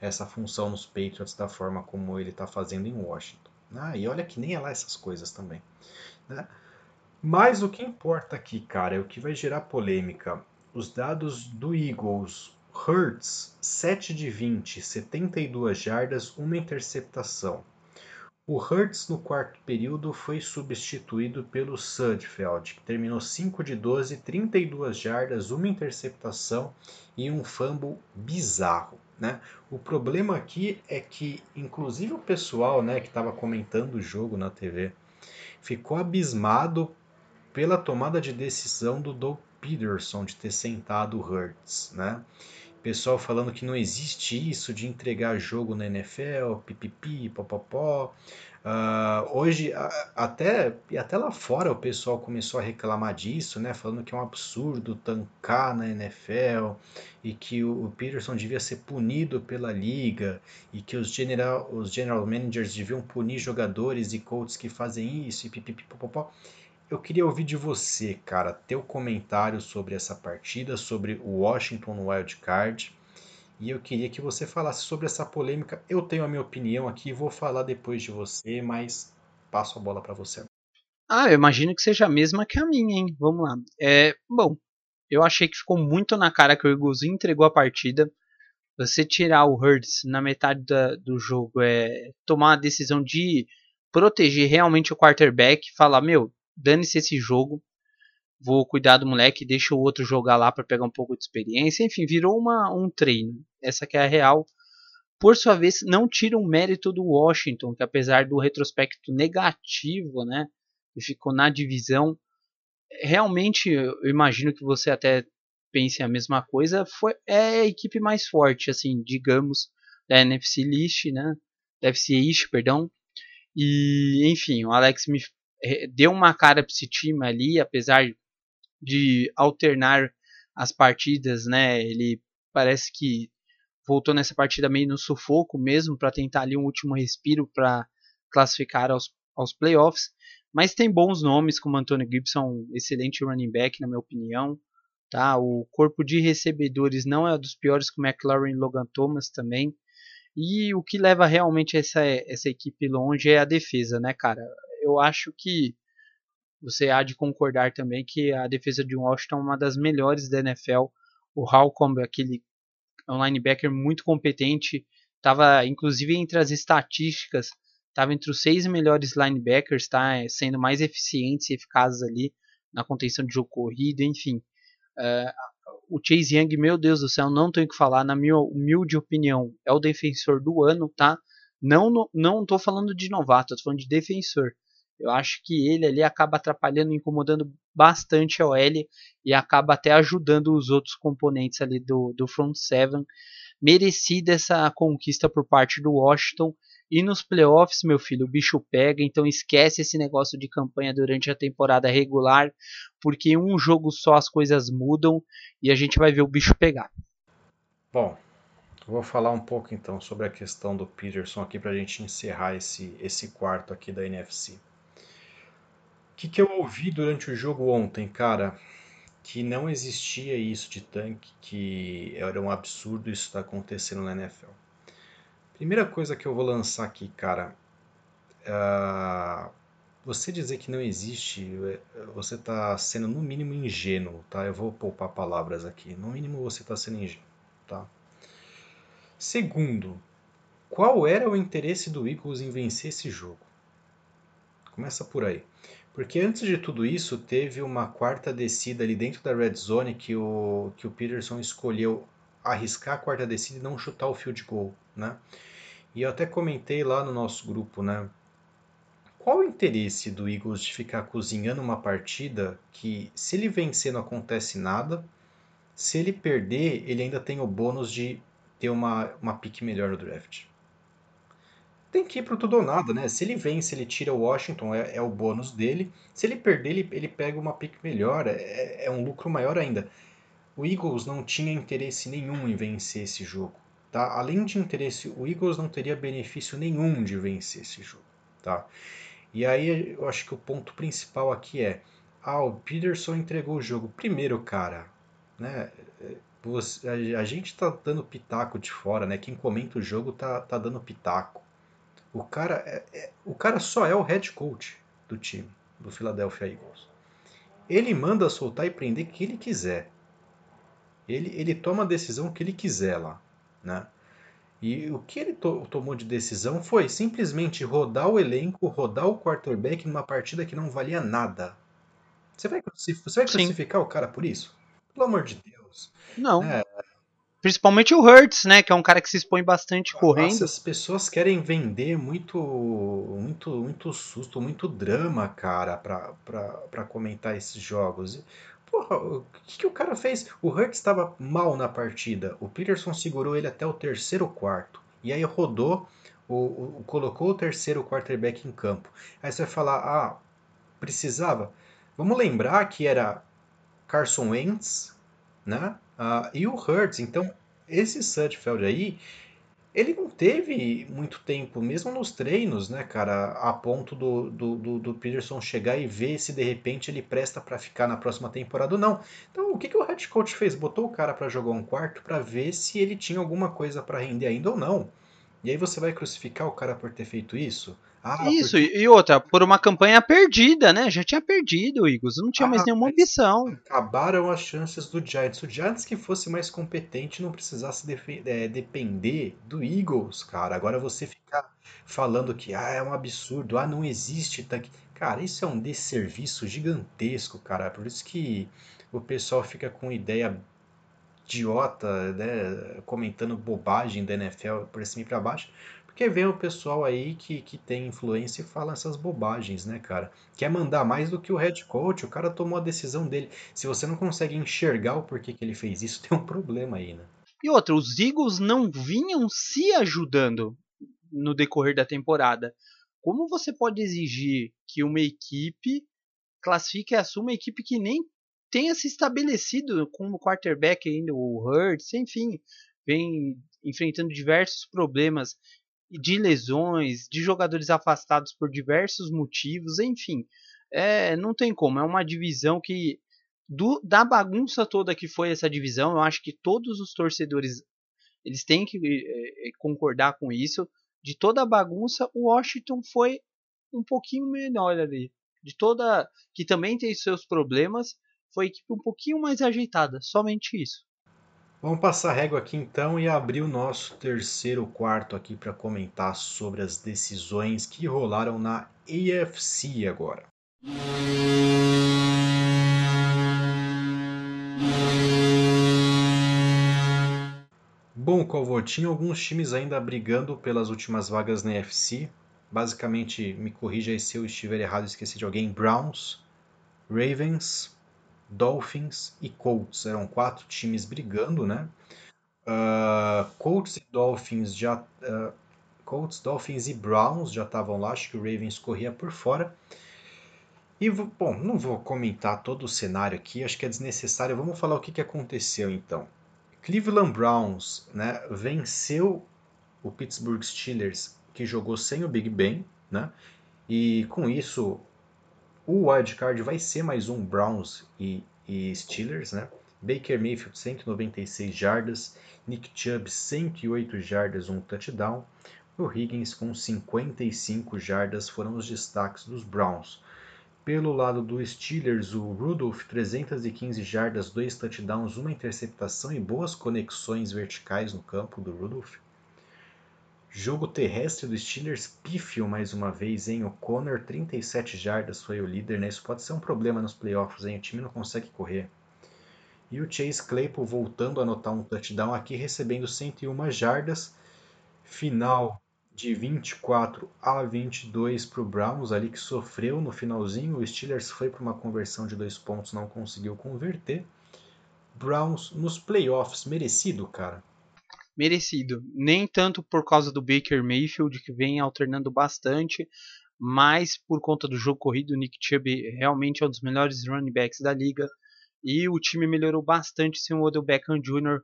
essa função nos Patriots da forma como ele está fazendo em Washington. Ah, e olha que nem é lá essas coisas também. Né? Mas o que importa aqui, cara, é o que vai gerar polêmica. Os dados do Eagles, Hurts, 7 de 20, 72 jardas, uma interceptação. O Hurts no quarto período foi substituído pelo Sudfeld, que terminou 5 de 12, 32 jardas, uma interceptação e um fumble bizarro. Né? O problema aqui é que, inclusive o pessoal né, que estava comentando o jogo na TV ficou abismado pela tomada de decisão do Doug Peterson de ter sentado o Hurts. Né? Pessoal falando que não existe isso de entregar jogo na NFL, pipipi, popopó. Uh, hoje, até, até lá fora o pessoal começou a reclamar disso, né? Falando que é um absurdo tancar na NFL e que o, Peterson devia ser punido pela liga e que os general, os general managers deviam punir jogadores e coaches que fazem isso e pipipipopopó. Eu queria ouvir de você, cara, teu comentário sobre essa partida, sobre o Washington no Wild Card. E eu queria que você falasse sobre essa polêmica. Eu tenho a minha opinião aqui, vou falar depois de você, mas passo a bola para você. Ah, eu imagino que seja a mesma que a minha, hein? Vamos lá. É, bom, eu achei que ficou muito na cara que o Eagles entregou a partida. Você tirar o Hurts na metade da, do jogo é tomar a decisão de proteger realmente o quarterback, falar, meu, dane-se esse jogo, vou cuidar do moleque, deixa o outro jogar lá para pegar um pouco de experiência. Enfim, virou uma, um treino. Essa que é a real. Por sua vez, não tira o mérito do Washington, que apesar do retrospecto negativo, né, que ficou na divisão, realmente eu imagino que você até pense a mesma coisa, foi é a equipe mais forte, assim, digamos, da NFC List, né, da NFC East, perdão. E, enfim, o Alex me deu uma cara para esse time ali, apesar de alternar as partidas, né? Ele parece que voltou nessa partida meio no sufoco mesmo para tentar ali um último respiro para classificar aos, aos playoffs. Mas tem bons nomes como Antonio Gibson, excelente running back na minha opinião. Tá? O corpo de recebedores não é dos piores com McLaurin e Logan Thomas também. E o que leva realmente essa, essa equipe longe é a defesa, né, cara? Eu acho que você há de concordar também que a defesa de Washington é uma das melhores da NFL. O Halcomb, aquele linebacker muito competente, estava inclusive entre as estatísticas, estava entre os seis melhores linebackers, tá, sendo mais eficientes e eficazes ali na contenção de jogo corrido, enfim. Uh, o Chase Young, meu Deus do céu, não tenho o que falar, na minha humilde opinião, é o defensor do ano, tá? Não, não tô falando de novato, tô falando de defensor. Eu acho que ele ali acaba atrapalhando, incomodando bastante a OL e acaba até ajudando os outros componentes ali do, do front seven. Merecida essa conquista por parte do Washington. E nos playoffs, meu filho, o bicho pega, então esquece esse negócio de campanha durante a temporada regular, porque em um jogo só as coisas mudam e a gente vai ver o bicho pegar. Bom, Vou falar um pouco então sobre a questão do Peterson aqui para a gente encerrar esse, esse quarto aqui da NFC. Que, que eu ouvi durante o jogo ontem, cara? Que não existia isso de tanque, que era um absurdo isso estar tá acontecendo na NFL. Primeira coisa que eu vou lançar aqui, cara. Uh, você dizer que não existe, é, você está sendo no mínimo ingênuo, tá? Eu vou poupar palavras aqui. No mínimo você está sendo ingênuo, tá? Segundo, qual era o interesse do Eagles em vencer esse jogo? Começa por aí. Porque antes de tudo isso, teve uma quarta descida ali dentro da red zone que o, que o Peterson escolheu arriscar a quarta descida e não chutar o field goal, né? E eu até comentei lá no nosso grupo, né? qual o interesse do Eagles de ficar cozinhando uma partida que, se ele vencer, não acontece nada? Se ele perder, ele ainda tem o bônus de ter uma, uma pique melhor no draft. Tem que ir pro tudo ou nada, né? Se ele vence, ele tira o Washington, é, é o bônus dele. Se ele perder, ele, ele pega uma pique melhor, é, é um lucro maior ainda. O Eagles não tinha interesse nenhum em vencer esse jogo. Tá? Além de interesse, o Eagles não teria benefício nenhum de vencer esse jogo. Tá? E aí eu acho que o ponto principal aqui é: ah, o Peterson entregou o jogo. Primeiro, cara, né? Você, a, a, gente tá dando pitaco de fora, né? Quem comenta o jogo tá, tá dando pitaco. O cara, é, é, o cara só é o head coach do time, do Philadelphia Eagles. Ele manda soltar e prender o que ele quiser. Ele, ele toma a decisão que ele quiser lá, né? E o que ele to tomou de decisão foi simplesmente rodar o elenco, rodar o quarterback numa partida que não valia nada. Você vai, você vai crucificar o cara por isso? Pelo amor de Deus. Não. É... Principalmente o Hurts, né? Que é um cara que se expõe bastante Nossa, correndo. As pessoas querem vender muito, muito, muito susto, muito drama, cara, pra, pra, pra comentar esses jogos. Porra, o que, que o cara fez? O Hurts estava mal na partida. O Peterson segurou ele até o terceiro quarto. E aí rodou, o, o, colocou o terceiro quarterback em campo. Aí você vai falar, ah, precisava. Vamos lembrar que era Carson Wentz, né? Uh, e o Hurts. Então, esse Sudfeld aí, ele não teve muito tempo, mesmo nos treinos, né, cara, a ponto do, do, do, do Peterson chegar e ver se de repente ele presta para ficar na próxima temporada ou não. Então, o que, que o head coach fez? Botou o cara para jogar um quarto para ver se ele tinha alguma coisa para render ainda ou não. E aí você vai crucificar o cara por ter feito isso? Ah, Isso, porque... e outra, por uma campanha perdida, né? Já tinha perdido o Eagles, não tinha ah, mais nenhuma ambição. Acabaram as chances do Giants. O Giants que fosse mais competente não precisasse é, depender do Eagles, cara. Agora você ficar falando que ah, é um absurdo, ah, não existe tanque. Cara, isso é um desserviço gigantesco, cara. Por isso que o pessoal fica com ideia idiota, né? Comentando bobagem da NFL por cima e pra baixo porque vem o pessoal aí que, que tem influência e fala essas bobagens, né, cara? Quer mandar mais do que o head coach, o cara tomou a decisão dele. Se você não consegue enxergar o porquê que ele fez isso, *laughs* tem um problema aí, né? E outra, os Eagles não vinham se ajudando no decorrer da temporada. Como você pode exigir que uma equipe classifique e assuma uma equipe que nem tenha se estabelecido como quarterback ainda, o Hurts, enfim, vem enfrentando diversos problemas de lesões, de jogadores afastados por diversos motivos, enfim, é, não tem como. É uma divisão que do, da bagunça toda que foi essa divisão, eu acho que todos os torcedores eles têm que é, concordar com isso. De toda a bagunça, o Washington foi um pouquinho melhor ali. De toda que também tem seus problemas, foi a equipe um pouquinho mais ajeitada, somente isso. Vamos passar régua aqui então e abrir o nosso terceiro quarto aqui para comentar sobre as decisões que rolaram na AFC agora. Bom, Calvo, tinha alguns times ainda brigando pelas últimas vagas na AFC. Basicamente, me corrija aí se eu estiver errado, esqueci de alguém. Browns, Ravens, Dolphins e Colts. Eram quatro times brigando, né? Uh, Colts e Dolphins já. Uh, Colts, Dolphins e Browns já estavam lá, acho que o Ravens corria por fora. E, bom, não vou comentar todo o cenário aqui, acho que é desnecessário. Vamos falar o que, que aconteceu então. Cleveland Browns né, venceu o Pittsburgh Steelers, que jogou sem o Big Ben, né? E com isso, o wildcard vai ser mais um Browns e, e Steelers, né? Baker Mayfield 196 jardas, Nick Chubb 108 jardas, um touchdown. O Higgins com 55 jardas foram os destaques dos Browns. Pelo lado do Steelers, o Rudolph 315 jardas, dois touchdowns, uma interceptação e boas conexões verticais no campo do Rudolph. Jogo terrestre do Steelers pífio mais uma vez, hein? O Connor 37 jardas foi o líder, né? Isso pode ser um problema nos playoffs, hein? O time não consegue correr. E o Chase Claypool voltando a anotar um touchdown aqui, recebendo 101 jardas. Final de 24 a 22 para o Browns, ali que sofreu no finalzinho. O Steelers foi para uma conversão de dois pontos, não conseguiu converter. Browns nos playoffs, merecido, cara? Merecido. Nem tanto por causa do Baker Mayfield, que vem alternando bastante, mas por conta do jogo corrido, o Nick Chubb realmente é um dos melhores running backs da liga. E o time melhorou bastante sem o Odell Beckham Jr.,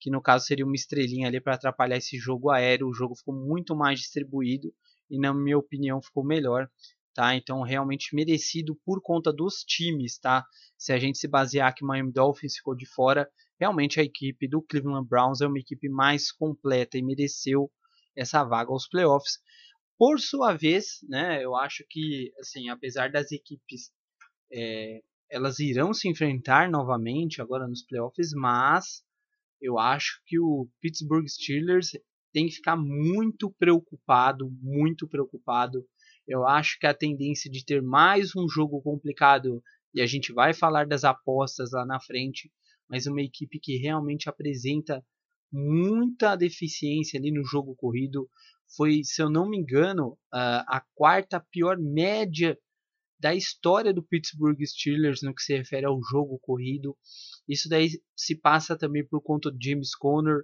que no caso seria uma estrelinha ali para atrapalhar esse jogo aéreo. O jogo ficou muito mais distribuído e, na minha opinião, ficou melhor. Tá? Então, realmente merecido por conta dos times. Tá? Se a gente se basear que Miami Dolphins ficou de fora, realmente a equipe do Cleveland Browns é uma equipe mais completa e mereceu essa vaga aos playoffs. Por sua vez, né, eu acho que, assim, apesar das equipes é, elas irão se enfrentar novamente agora nos playoffs, mas eu acho que o Pittsburgh Steelers tem que ficar muito preocupado, muito preocupado. Eu acho que a tendência de ter mais um jogo complicado, e a gente vai falar das apostas lá na frente, mas uma equipe que realmente apresenta muita deficiência ali no jogo corrido. Foi, se eu não me engano, a quarta pior média da história do Pittsburgh Steelers no que se refere ao jogo corrido. Isso daí se passa também por conta de James Conner,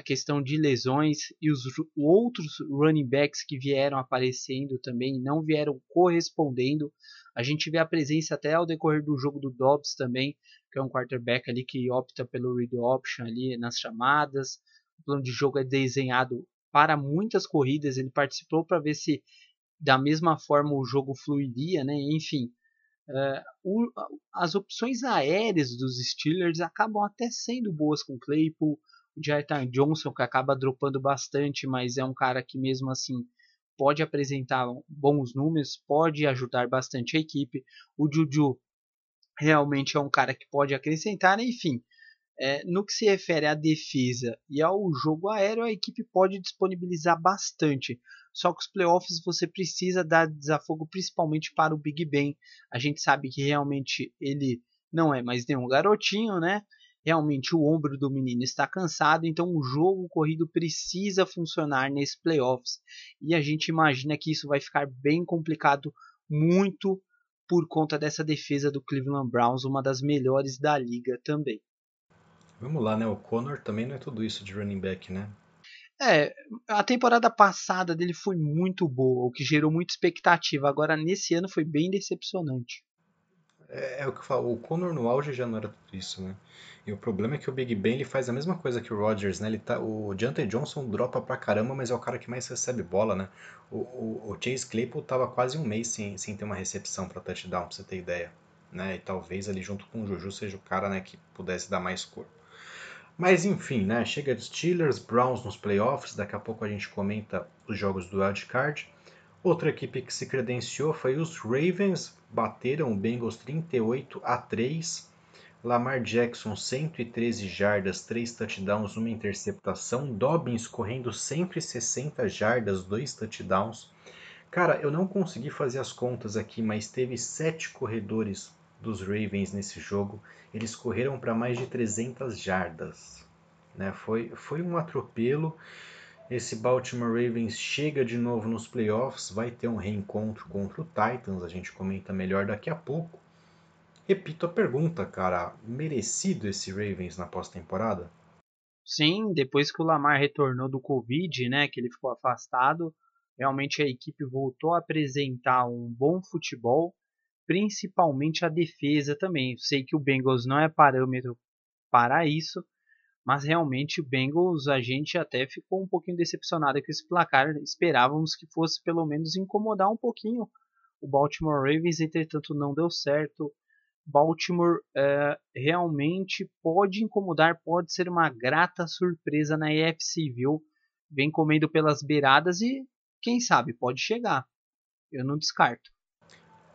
a questão de lesões e os outros running backs que vieram aparecendo também não vieram correspondendo. A gente vê a presença até ao decorrer do jogo do Dobbs também, que é um quarterback ali que opta pelo read option ali nas chamadas. O plano de jogo é desenhado para muitas corridas, ele participou para ver se da mesma forma o jogo fluiria, né? Enfim, uh, o, as opções aéreas dos Steelers acabam até sendo boas com Claypool, o Jartan Johnson que acaba dropando bastante, mas é um cara que mesmo assim pode apresentar bons números, pode ajudar bastante a equipe. O Juju realmente é um cara que pode acrescentar, né? enfim. É, no que se refere à defesa e ao jogo aéreo, a equipe pode disponibilizar bastante. Só que os playoffs você precisa dar desafogo principalmente para o Big Ben. A gente sabe que realmente ele não é mais nenhum garotinho, né? Realmente o ombro do menino está cansado, então o jogo corrido precisa funcionar nesses playoffs. E a gente imagina que isso vai ficar bem complicado, muito por conta dessa defesa do Cleveland Browns, uma das melhores da liga também. Vamos lá, né? O Connor também não é tudo isso de running back, né? É, a temporada passada dele foi muito boa, o que gerou muita expectativa. Agora, nesse ano, foi bem decepcionante. É, é o que eu falo, o Conor no auge já não era tudo isso, né? E o problema é que o Big Ben ele faz a mesma coisa que o Rodgers, né? Ele tá, o Deontay Johnson dropa pra caramba, mas é o cara que mais recebe bola, né? O, o, o Chase Claypool tava quase um mês sem, sem ter uma recepção para touchdown, pra você ter ideia. Né? E talvez ali junto com o Juju seja o cara né, que pudesse dar mais corpo. Mas enfim, né? Chega de Steelers, Browns nos playoffs. Daqui a pouco a gente comenta os jogos do wild card. Outra equipe que se credenciou foi os Ravens, bateram o Bengals 38 a 3. Lamar Jackson 113 jardas, 3 touchdowns, uma interceptação. Dobbins correndo 160 jardas, 2 touchdowns. Cara, eu não consegui fazer as contas aqui, mas teve 7 corredores dos Ravens nesse jogo, eles correram para mais de 300 jardas. Né? Foi, foi um atropelo. Esse Baltimore Ravens chega de novo nos playoffs, vai ter um reencontro contra o Titans, a gente comenta melhor daqui a pouco. Repito a pergunta, cara, merecido esse Ravens na pós-temporada? Sim, depois que o Lamar retornou do Covid, né, que ele ficou afastado, realmente a equipe voltou a apresentar um bom futebol principalmente a defesa também. Sei que o Bengals não é parâmetro para isso, Mas realmente o Bengals, a gente até ficou um pouquinho decepcionado com esse placar. Esperávamos que fosse pelo menos incomodar um pouquinho o Baltimore Ravens, entretanto não deu certo. Baltimore é, realmente pode incomodar, pode ser uma grata surpresa na EFC, viu? Vem comendo pelas beiradas e quem sabe pode chegar. Eu não descarto.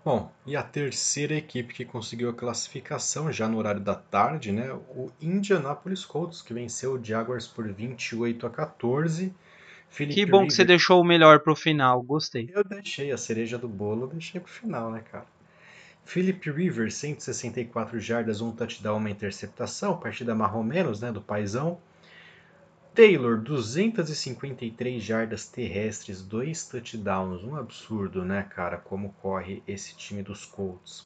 Bom, e a terceira equipe que conseguiu a classificação já no horário da tarde, né? O Indianapolis Colts, que venceu o Jaguars por 28 a 14. Felipe que bom que você deixou o melhor pro final, gostei. Eu deixei a cereja do bolo, deixei pro final, né, cara? Philip Rivers, 164 jardas, um touchdown, uma interceptação, partida marrom menos, né, do paizão. Taylor, 253 jardas terrestres, dois touchdowns, um absurdo, né, cara, como corre esse time dos Colts.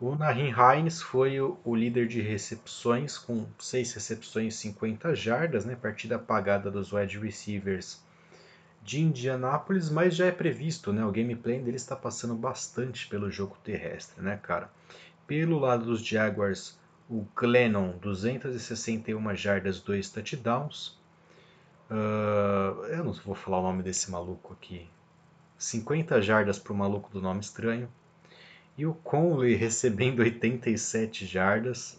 O Nahin Hines foi o, líder de recepções, com 6 recepções e 50 jardas, né, partida apagada dos wide receivers de Indianápolis, mas já é previsto, né, o gameplay dele está passando bastante pelo jogo terrestre, né, cara. Pelo lado dos Jaguars, o Glennon, 261 jardas, 2 touchdowns. Uh, eu não vou falar o nome desse maluco aqui. 50 jardas para o maluco do nome estranho. E o Conley *laughs* recebendo 87 jardas.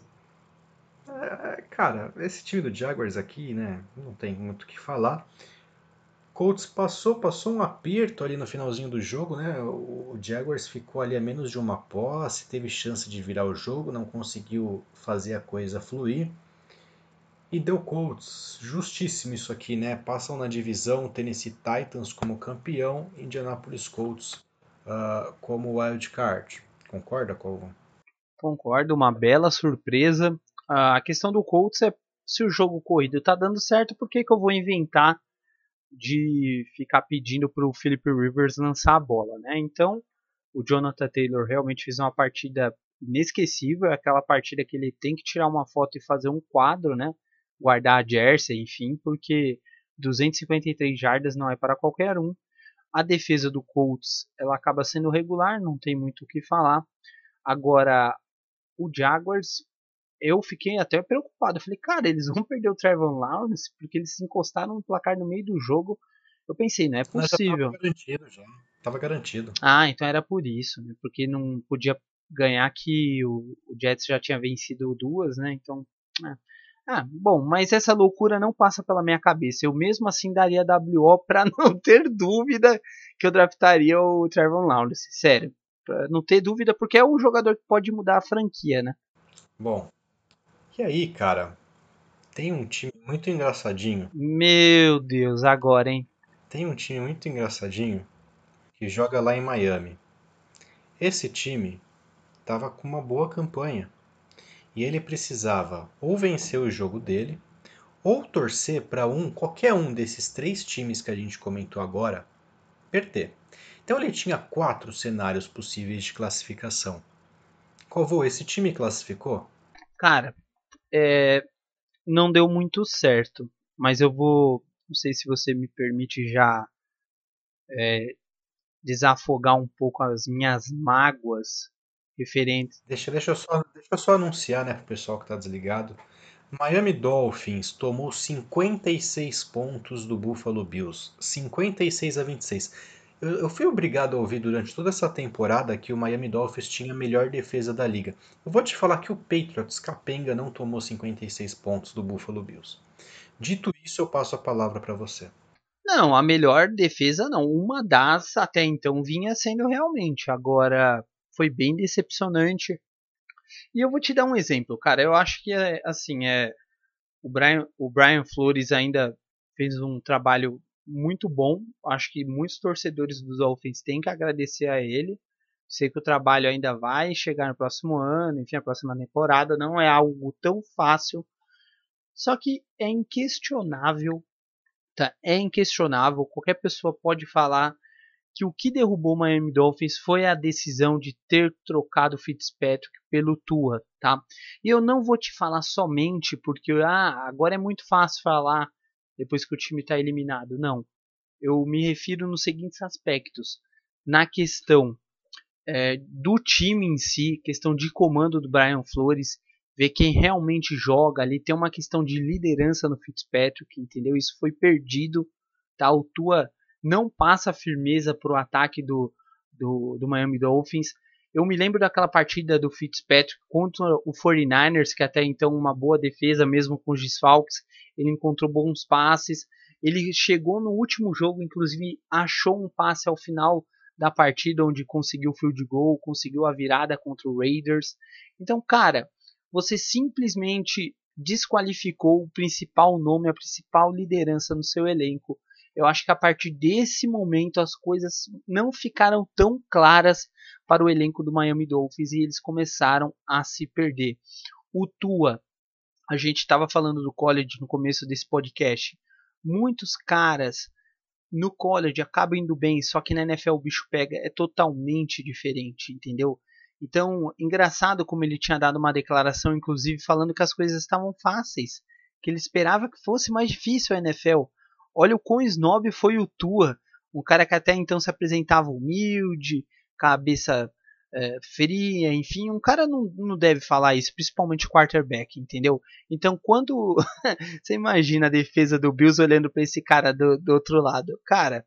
É, cara, esse time do Jaguars aqui, né? Não tem muito o que falar. Colts passou, passou um aperto ali no finalzinho do jogo, né? O Jaguars ficou ali a menos de uma posse, teve chance de virar o jogo, não conseguiu fazer a coisa fluir. E deu Colts, justíssimo isso aqui, né? Passam na divisão Tennessee Titans como campeão, Indianapolis Colts uh, como wild card. Concorda, Colvin? Concordo, uma bela surpresa. Uh, a questão do Colts é se o jogo corrido tá dando certo, por que, que eu vou inventar de ficar pedindo para o Philip Rivers lançar a bola, né? Então, o Jonathan Taylor realmente fez uma partida inesquecível, aquela partida que ele tem que tirar uma foto e fazer um quadro, né? Guardar a jersey, enfim, porque 253 jardas não é para qualquer um. A defesa do Colts, ela acaba sendo regular, não tem muito o que falar. Agora, o Jaguars eu fiquei até preocupado. Eu falei, cara, eles vão perder o Trevor Lawrence porque eles se encostaram no placar no meio do jogo. Eu pensei, não é possível. Tava garantido já. Tava garantido. Ah, então era por isso, né? Porque não podia ganhar que o, o Jets já tinha vencido duas, né? Então. É. Ah, bom, mas essa loucura não passa pela minha cabeça. Eu mesmo assim daria WO *laughs* para não ter dúvida que eu draftaria o Trevor Lawrence. Sério. Pra não ter dúvida, porque é um jogador que pode mudar a franquia, né? Bom, e aí, cara, tem um time muito engraçadinho. Meu Deus, agora, hein? Tem um time muito engraçadinho que joga lá em Miami. Esse time estava com uma boa campanha e ele precisava ou vencer o jogo dele ou torcer para um qualquer um desses três times que a gente comentou agora perder. Então ele tinha quatro cenários possíveis de classificação. Qual voo esse time classificou? Cara, é, não deu muito certo. Mas eu vou, não sei se você me permite já é, desafogar um pouco as minhas mágoas referentes. Deixa, deixa, eu, só, deixa eu só anunciar, né, pro pessoal que tá desligado. Miami Dolphins tomou 56 pontos do Buffalo Bills, 56 a 26. Eu, eu, fui obrigado a ouvir durante toda essa temporada que o Miami Dolphins tinha a melhor defesa da liga. Eu vou te falar que o Patriots capenga não tomou 56 pontos do Buffalo Bills. Dito isso, eu passo a palavra para você. Não, a melhor defesa não. Uma das até então vinha sendo realmente. Agora foi bem decepcionante. E eu vou te dar um exemplo, cara. Eu acho que é assim, é o Brian, o Brian Flores ainda fez um trabalho muito bom. Acho que muitos torcedores dos Dolphins têm que agradecer a ele. Sei que o trabalho ainda vai chegar no próximo ano, enfim, a próxima temporada. Não é algo tão fácil. Só que é inquestionável, tá? É inquestionável. Qualquer pessoa pode falar que o que derrubou o Miami Dolphins foi a decisão de ter trocado o Fitzpatrick pelo Tua, tá? E eu não vou te falar somente porque ah, agora é muito fácil falar depois que o time está eliminado. Não. Eu me refiro nos seguintes aspectos. Na questão é, do time em si, questão de comando do Brian Flores, ver quem realmente joga ali. Tem uma questão de liderança no Fitzpatrick, entendeu? Isso foi perdido, tá? O Tua não passa firmeza para o ataque do, do, do Miami Dolphins. Eu me lembro daquela partida do Fitzpatrick contra o 49ers, que até então uma boa defesa, mesmo com os desfalques. Ele encontrou bons passes. Ele chegou no último jogo, inclusive achou um passe ao final da partida, onde conseguiu o field goal, conseguiu a virada contra o Raiders. Então, cara, você simplesmente desqualificou o principal nome, a principal liderança no seu elenco. Eu acho que a partir desse momento as coisas não ficaram tão claras para o elenco do Miami Dolphins e eles começaram a se perder. O Tua, a gente estava falando do college no começo desse podcast. Muitos caras no college acabam indo bem, só que na NFL o bicho pega é totalmente diferente, entendeu? Então, engraçado como ele tinha dado uma declaração, inclusive, falando que as coisas estavam fáceis, que ele esperava que fosse mais difícil a NFL. Olha o quão snob foi o Tua, um cara que até então se apresentava humilde, cabeça é, fria, enfim, um cara não, não deve falar isso, principalmente quarterback, entendeu? Então, quando *laughs* você imagina a defesa do Bills olhando para esse cara do, do outro lado, cara,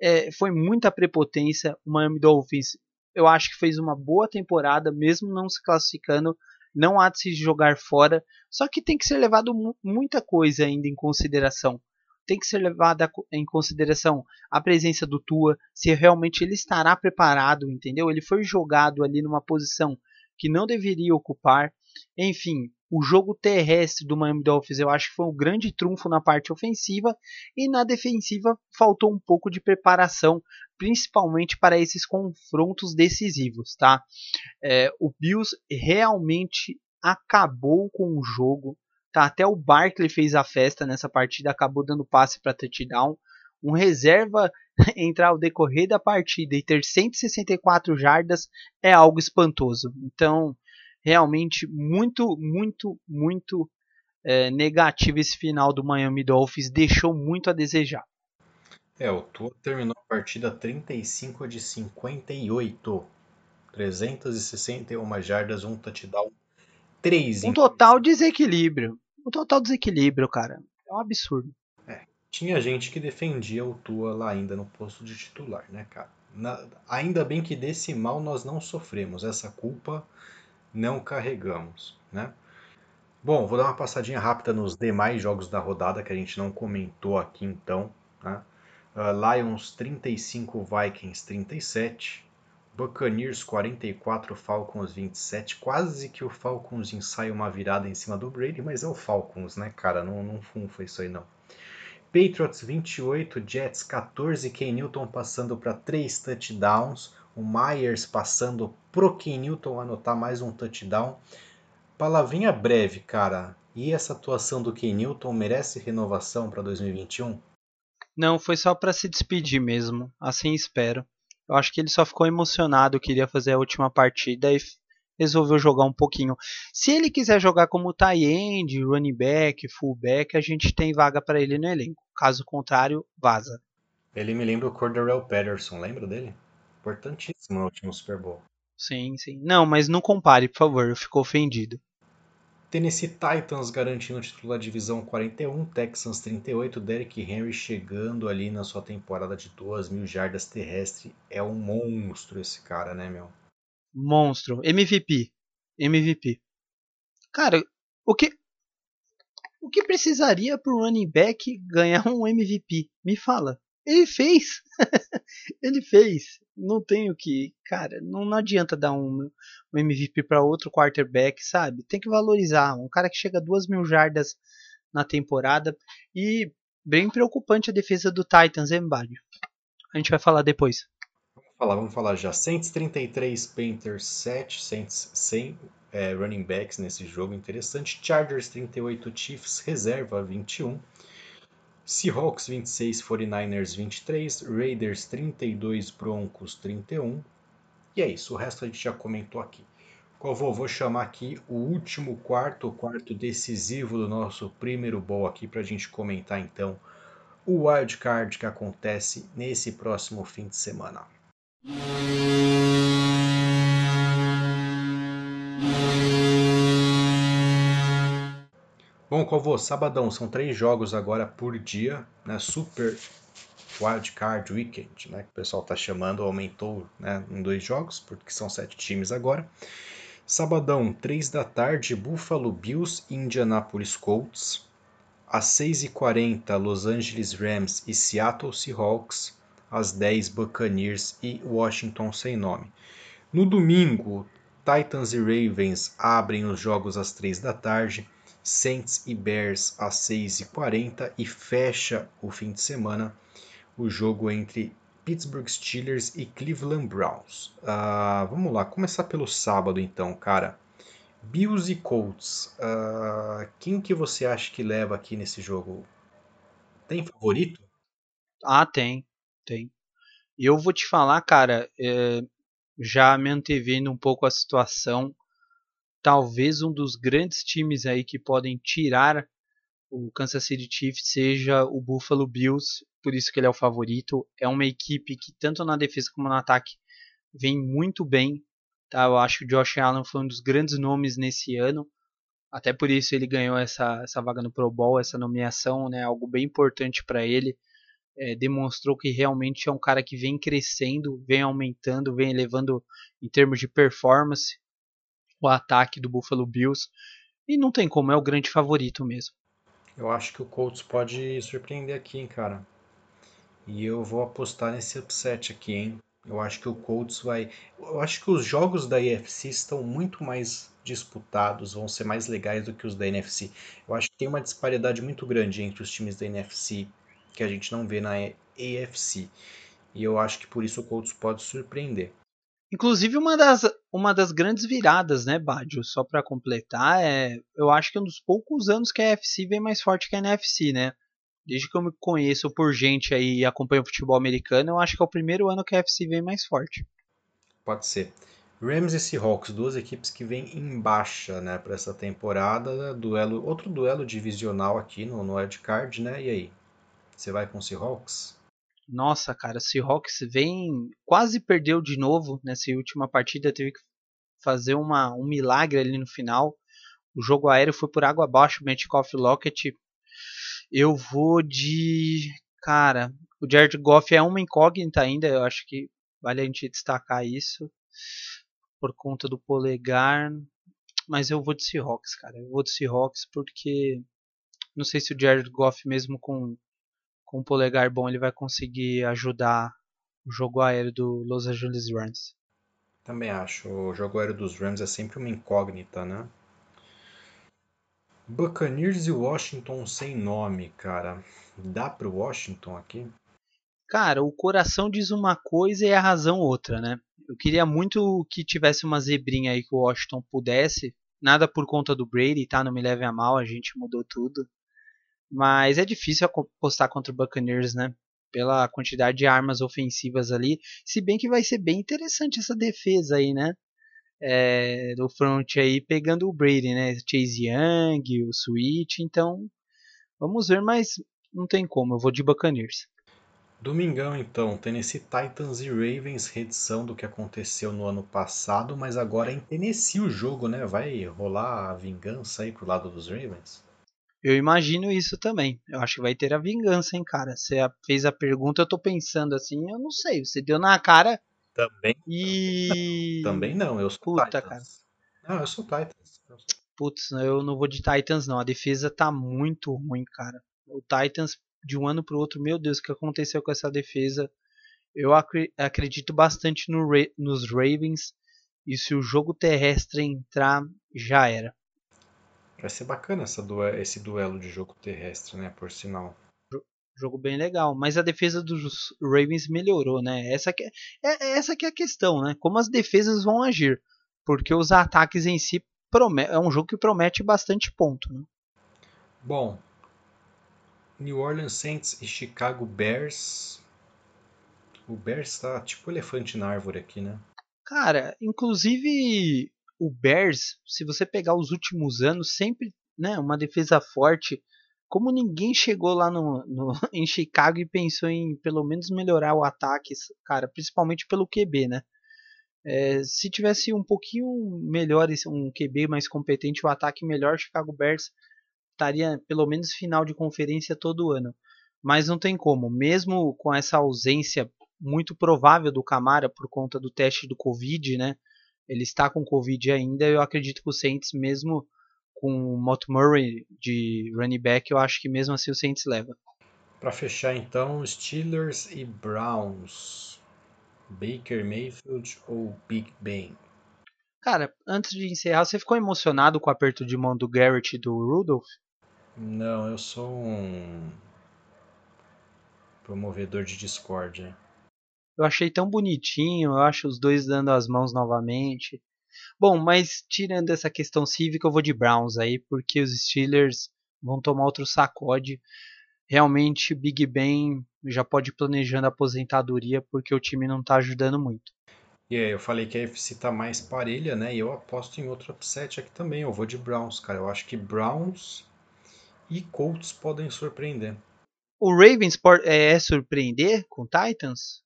é, foi muita prepotência. O Miami Dolphins, eu acho que fez uma boa temporada, mesmo não se classificando. Não há de se jogar fora, só que tem que ser levado muita coisa ainda em consideração tem que ser levada em consideração a presença do Tua, se realmente ele estará preparado, entendeu? Ele foi jogado ali numa posição que não deveria ocupar. Enfim, o jogo terrestre do Miami Dolphins eu acho que foi um grande trunfo na parte ofensiva e na defensiva faltou um pouco de preparação, principalmente para esses confrontos decisivos, tá? É, o Bills realmente acabou com o jogo Tá, até o Barkley fez a festa nessa partida, acabou dando passe para touchdown. Um reserva *laughs* entrar ao decorrer da partida e ter 164 jardas é algo espantoso. Então, realmente muito, muito, muito é, negativo esse final do Miami Dolphins, deixou muito a desejar. É, o Tua terminou a partida 35 de 58, 361 jardas, um touchdown, Três. Um total desequilíbrio. Um total desequilíbrio, cara. É um absurdo. É. Tinha gente que defendia o Tua lá ainda no posto de titular, né, cara? Na... ainda bem que desse mal nós não sofremos. Essa culpa não carregamos, né? Bom, vou dar uma passadinha rápida nos demais jogos da rodada que a gente não comentou aqui então. Né? Uh, Lions 35, Vikings 37. Buccaneers 44, Falcons 27. Quase que o Falcons ensaia uma virada em cima do Brady, mas é o Falcons, né, cara? Não, não foi isso aí, não. Patriots 28, Jets 14, Ken Newton passando para 3 touchdowns. O Myers passando pro Ken Newton anotar mais um touchdown. Palavrinha breve, cara. E essa atuação do Ken Newton merece renovação para 2021? Não, foi só para se despedir mesmo. Assim espero. Eu acho que ele só ficou emocionado, queria fazer a última partida e resolveu jogar um pouquinho. Se ele quiser jogar como tight end, running back, fullback, a gente tem vaga para ele no elenco. Caso contrário, vaza. Ele me lembra o Cordarrelle Patterson, lembra dele? Importantíssimo no último Super Bowl. Sim, sim. Não, mas não compare, por favor, eu fico ofendido. Tennessee Titans garantindo o título da divisão 41, Texans 38, Derrick Henry chegando ali na sua temporada de 2 mil jardas terrestre. É um monstro esse cara, né, meu? Monstro. MVP. MVP. Cara, o que o que precisaria para o running back ganhar um MVP? Me fala. Ele fez. *laughs* ele fez. Não tem o que. Cara, não, não adianta dar um, um MVP para outro quarterback, sabe? Tem que valorizar. Um cara que chega a duas mil jardas na temporada. E bem preocupante a defesa do Titans, hein, Bádio? A gente vai falar depois. Vamos falar, vamos falar já. 133 Panthers 7, 100 é, running backs nesse jogo interessante. Chargers 38, Chiefs reserva 21. Seahawks 26, 49ers 23, Raiders 32, Broncos 31. E é isso, o resto a gente já comentou aqui. Qual vou, chamar aqui o último quarto, o quarto decisivo do nosso primeiro bowl aqui para a gente comentar então o wild card que acontece nesse próximo fim de semana. Bom, Covô, sabadão, são três jogos agora por dia, né? Super Wildcard Weekend, né? Que o pessoal tá chamando, aumentou né, em dois jogos, porque são sete times agora. Sabadão, três da tarde, Buffalo Bills e Indianapolis Colts. Às 6h40, Los Angeles Rams e Seattle Seahawks. Às 10 Buccaneers e Washington sem nome. No domingo, Titans e Ravens abrem os jogos às 3 da tarde. Saints e Bears às 6h40 e fecha o fim de semana o jogo entre Pittsburgh Steelers e Cleveland Browns. Uh, vamos lá, começar pelo sábado então, cara. Bills e Colts. Uh, quem que você acha que leva aqui nesse jogo? Tem favorito? Ah, tem, tem. Eu vou te falar, cara, é, já me antevendo um pouco a situação, talvez um dos grandes times aí que podem tirar o Kansas City Chiefs seja o Buffalo Bills, por isso que ele é o favorito. É uma equipe que tanto na defesa como no ataque vem muito bem. Tá? Eu acho que o Josh Allen foi um dos grandes nomes nesse ano. Até por isso ele ganhou essa, essa vaga no Pro Bowl, essa nomeação, né? algo bem importante para ele. É, demonstrou que realmente é um cara que vem crescendo, vem aumentando, vem elevando em termos de performance o ataque do Buffalo Bills. E não tem como, é o grande favorito mesmo. Eu acho que o Colts pode surpreender aqui, hein, cara. E eu vou apostar nesse upset aqui, hein. Eu acho que o Colts vai. Eu acho que os jogos da EFC estão muito mais disputados, vão ser mais legais do que os da NFC. Eu acho que tem uma disparidade muito grande entre os times da NFC que a gente não vê na AFC. E eu acho que por isso o Colts pode surpreender. Inclusive, uma das, uma das grandes viradas, né, Badio? Só para completar, é, eu acho que é um dos poucos anos que a FC vem mais forte que a NFC, né? Desde que eu me conheço por gente aí e acompanho futebol americano, eu acho que é o primeiro ano que a FC vem mais forte. Pode ser. Rams e Seahawks, duas equipes que vêm em baixa, né, para essa temporada. Duelo, outro duelo divisional aqui no, no Card, né? E aí? Você vai com o Seahawks? Nossa, cara, Seahawks vem. Quase perdeu de novo nessa última partida, teve que fazer uma, um milagre ali no final. O jogo aéreo foi por água abaixo, Metcalf Lockett. Eu vou de. Cara, o Jared Goff é uma incógnita ainda, eu acho que vale a gente destacar isso. Por conta do polegar. Mas eu vou de Seahawks, cara. Eu vou de Seahawks porque. Não sei se o Jared Goff, mesmo com com um polegar bom ele vai conseguir ajudar o jogo aéreo do Los Angeles Rams. Também acho. O jogo aéreo dos Rams é sempre uma incógnita, né? Buccaneers e Washington sem nome, cara. Dá pro Washington aqui? Cara, o coração diz uma coisa e a razão outra, né? Eu queria muito que tivesse uma zebrinha aí que o Washington pudesse. Nada por conta do Brady, tá? Não me leve a mal, a gente mudou tudo. Mas é difícil apostar contra o Buccaneers, né? Pela quantidade de armas ofensivas ali. Se bem que vai ser bem interessante essa defesa aí, né? É, do front aí pegando o Brady, né? Chase Young, o Switch. Então, vamos ver, mas não tem como. Eu vou de Buccaneers. Domingão, então, Tennessee Titans e Ravens, reedição do que aconteceu no ano passado, mas agora é em Tennessee o jogo, né? Vai rolar a vingança aí pro lado dos Ravens? Eu imagino isso também. Eu acho que vai ter a vingança, hein, cara. Você fez a pergunta, eu tô pensando assim, eu não sei. Você deu na cara. Também. E. *laughs* Também não, eu sou Puta, Titans. cara. Não, eu sou Titans. Eu sou... Putz, eu não vou de Titans, não. A defesa tá muito ruim, cara. O Titans, de um ano pro outro, meu Deus, o que aconteceu com essa defesa? Eu ac acredito bastante no Ra nos Ravens. E se o jogo terrestre entrar, já era. Vai ser bacana essa duelo, esse duelo de jogo terrestre, né? Por sinal. Jogo bem legal. Mas a defesa dos Ravens melhorou, né? Essa que é, é, essa que é a questão, né? Como as defesas vão agir. Porque os ataques em si é um jogo que promete bastante ponto. Né? Bom, New Orleans Saints e Chicago Bears. O Bears tá tipo elefante na árvore aqui, né? Cara, inclusive o Bears, se você pegar os últimos anos, sempre né, uma defesa forte. Como ninguém chegou lá no, no, *laughs* em Chicago e pensou em pelo menos melhorar o ataque, cara, principalmente pelo QB, né? É, se tivesse um pouquinho melhor, um QB mais competente, o ataque melhor, Chicago Bears estaria pelo menos final de conferência todo ano. Mas não tem como, mesmo com essa ausência muito provável do Camara por conta do teste do Covid, né? Ele está com Covid ainda, eu acredito que o Saints, mesmo com o Mott Murray de running back, eu acho que mesmo assim o Saints leva. Para fechar então, Steelers e Browns. Baker Mayfield ou Big Ben? Cara, antes de encerrar, você ficou emocionado com o aperto de mão do Garrett e do Rudolph? Não, eu sou um promovedor de discórdia. Eu achei tão bonitinho, eu acho os dois dando as mãos novamente. Bom, mas tirando essa questão cívica, eu vou de Browns aí, porque os Steelers vão tomar outro sacode realmente Big Ben já pode ir planejando a aposentadoria porque o time não está ajudando muito. E aí, eu falei que a FC tá mais parelha, né? E eu aposto em outro upset aqui também. Eu vou de Browns, cara. Eu acho que Browns e Colts podem surpreender. O Ravens é, é surpreender com Titans?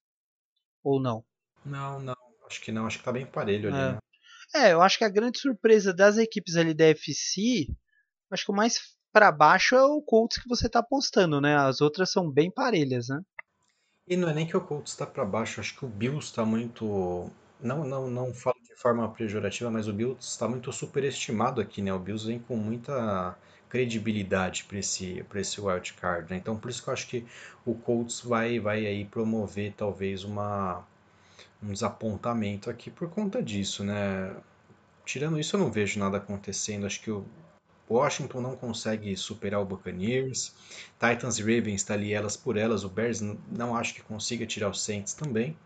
Ou não? Não, não. Acho que não. Acho que tá bem parelho ali, é. né? É, eu acho que a grande surpresa das equipes ali da FC, acho que o mais para baixo é o Colts que você está apostando, né? As outras são bem parelhas, né? E não é nem que o Colts está para baixo, acho que o Bills está muito. Não, não, não falo de forma pejorativa, mas o Bills está muito superestimado aqui, né? O Bills vem com muita credibilidade para esse, esse wild card, né? Então por isso que eu acho que o Colts vai, vai aí promover talvez uma, um desapontamento aqui por conta disso, né? Tirando isso, eu não vejo nada acontecendo. Acho que o Washington não consegue superar o Buccaneers. Titans e Ravens está ali elas por elas. O Bears não acho que consiga tirar o Saints também.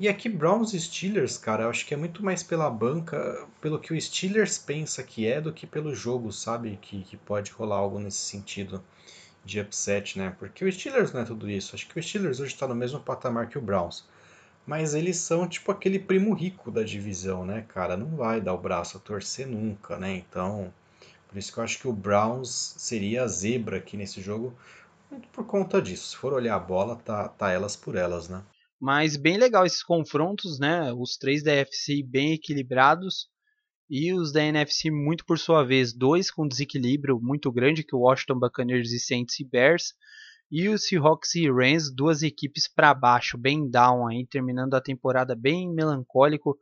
E aqui Browns e Steelers, cara, eu acho que é muito mais pela banca, pelo que o Steelers pensa que é, do que pelo jogo, sabe? Que, que pode rolar algo nesse sentido de upset, né? Porque o Steelers não é tudo isso. Acho que o Steelers hoje está no mesmo patamar que o Browns. Mas eles são tipo aquele primo rico da divisão, né, cara? Não vai dar o braço a torcer nunca, né? Então, por isso que eu acho que o Browns seria a zebra aqui nesse jogo, muito por conta disso. Se for olhar a bola, tá, tá elas por elas, né? Mas bem legal esses confrontos, né? Os três da FC bem equilibrados e os da NFC muito por sua vez, dois com desequilíbrio muito grande que o Washington Buccaneers e Saints e Bears e os Seahawks e Rams, duas equipes para baixo, bem down aí, terminando a temporada bem melancólico.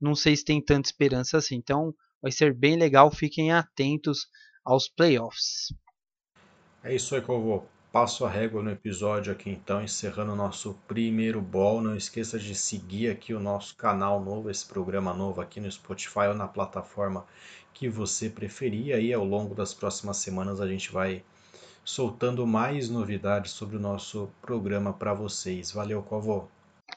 Não sei se tem tanta esperança assim. Então, vai ser bem legal, fiquem atentos aos playoffs. É isso aí vou. Passo a régua no episódio aqui então, encerrando o nosso primeiro ball. Não esqueça de seguir aqui o nosso canal novo, esse programa novo aqui no Spotify ou na plataforma que você preferir. Aí ao longo das próximas semanas a gente vai soltando mais novidades sobre o nosso programa para vocês. Valeu, Covô.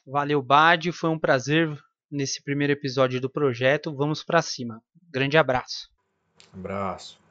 Valeu, Bad. Foi um prazer nesse primeiro episódio do projeto. Vamos para cima. Grande abraço. Abraço.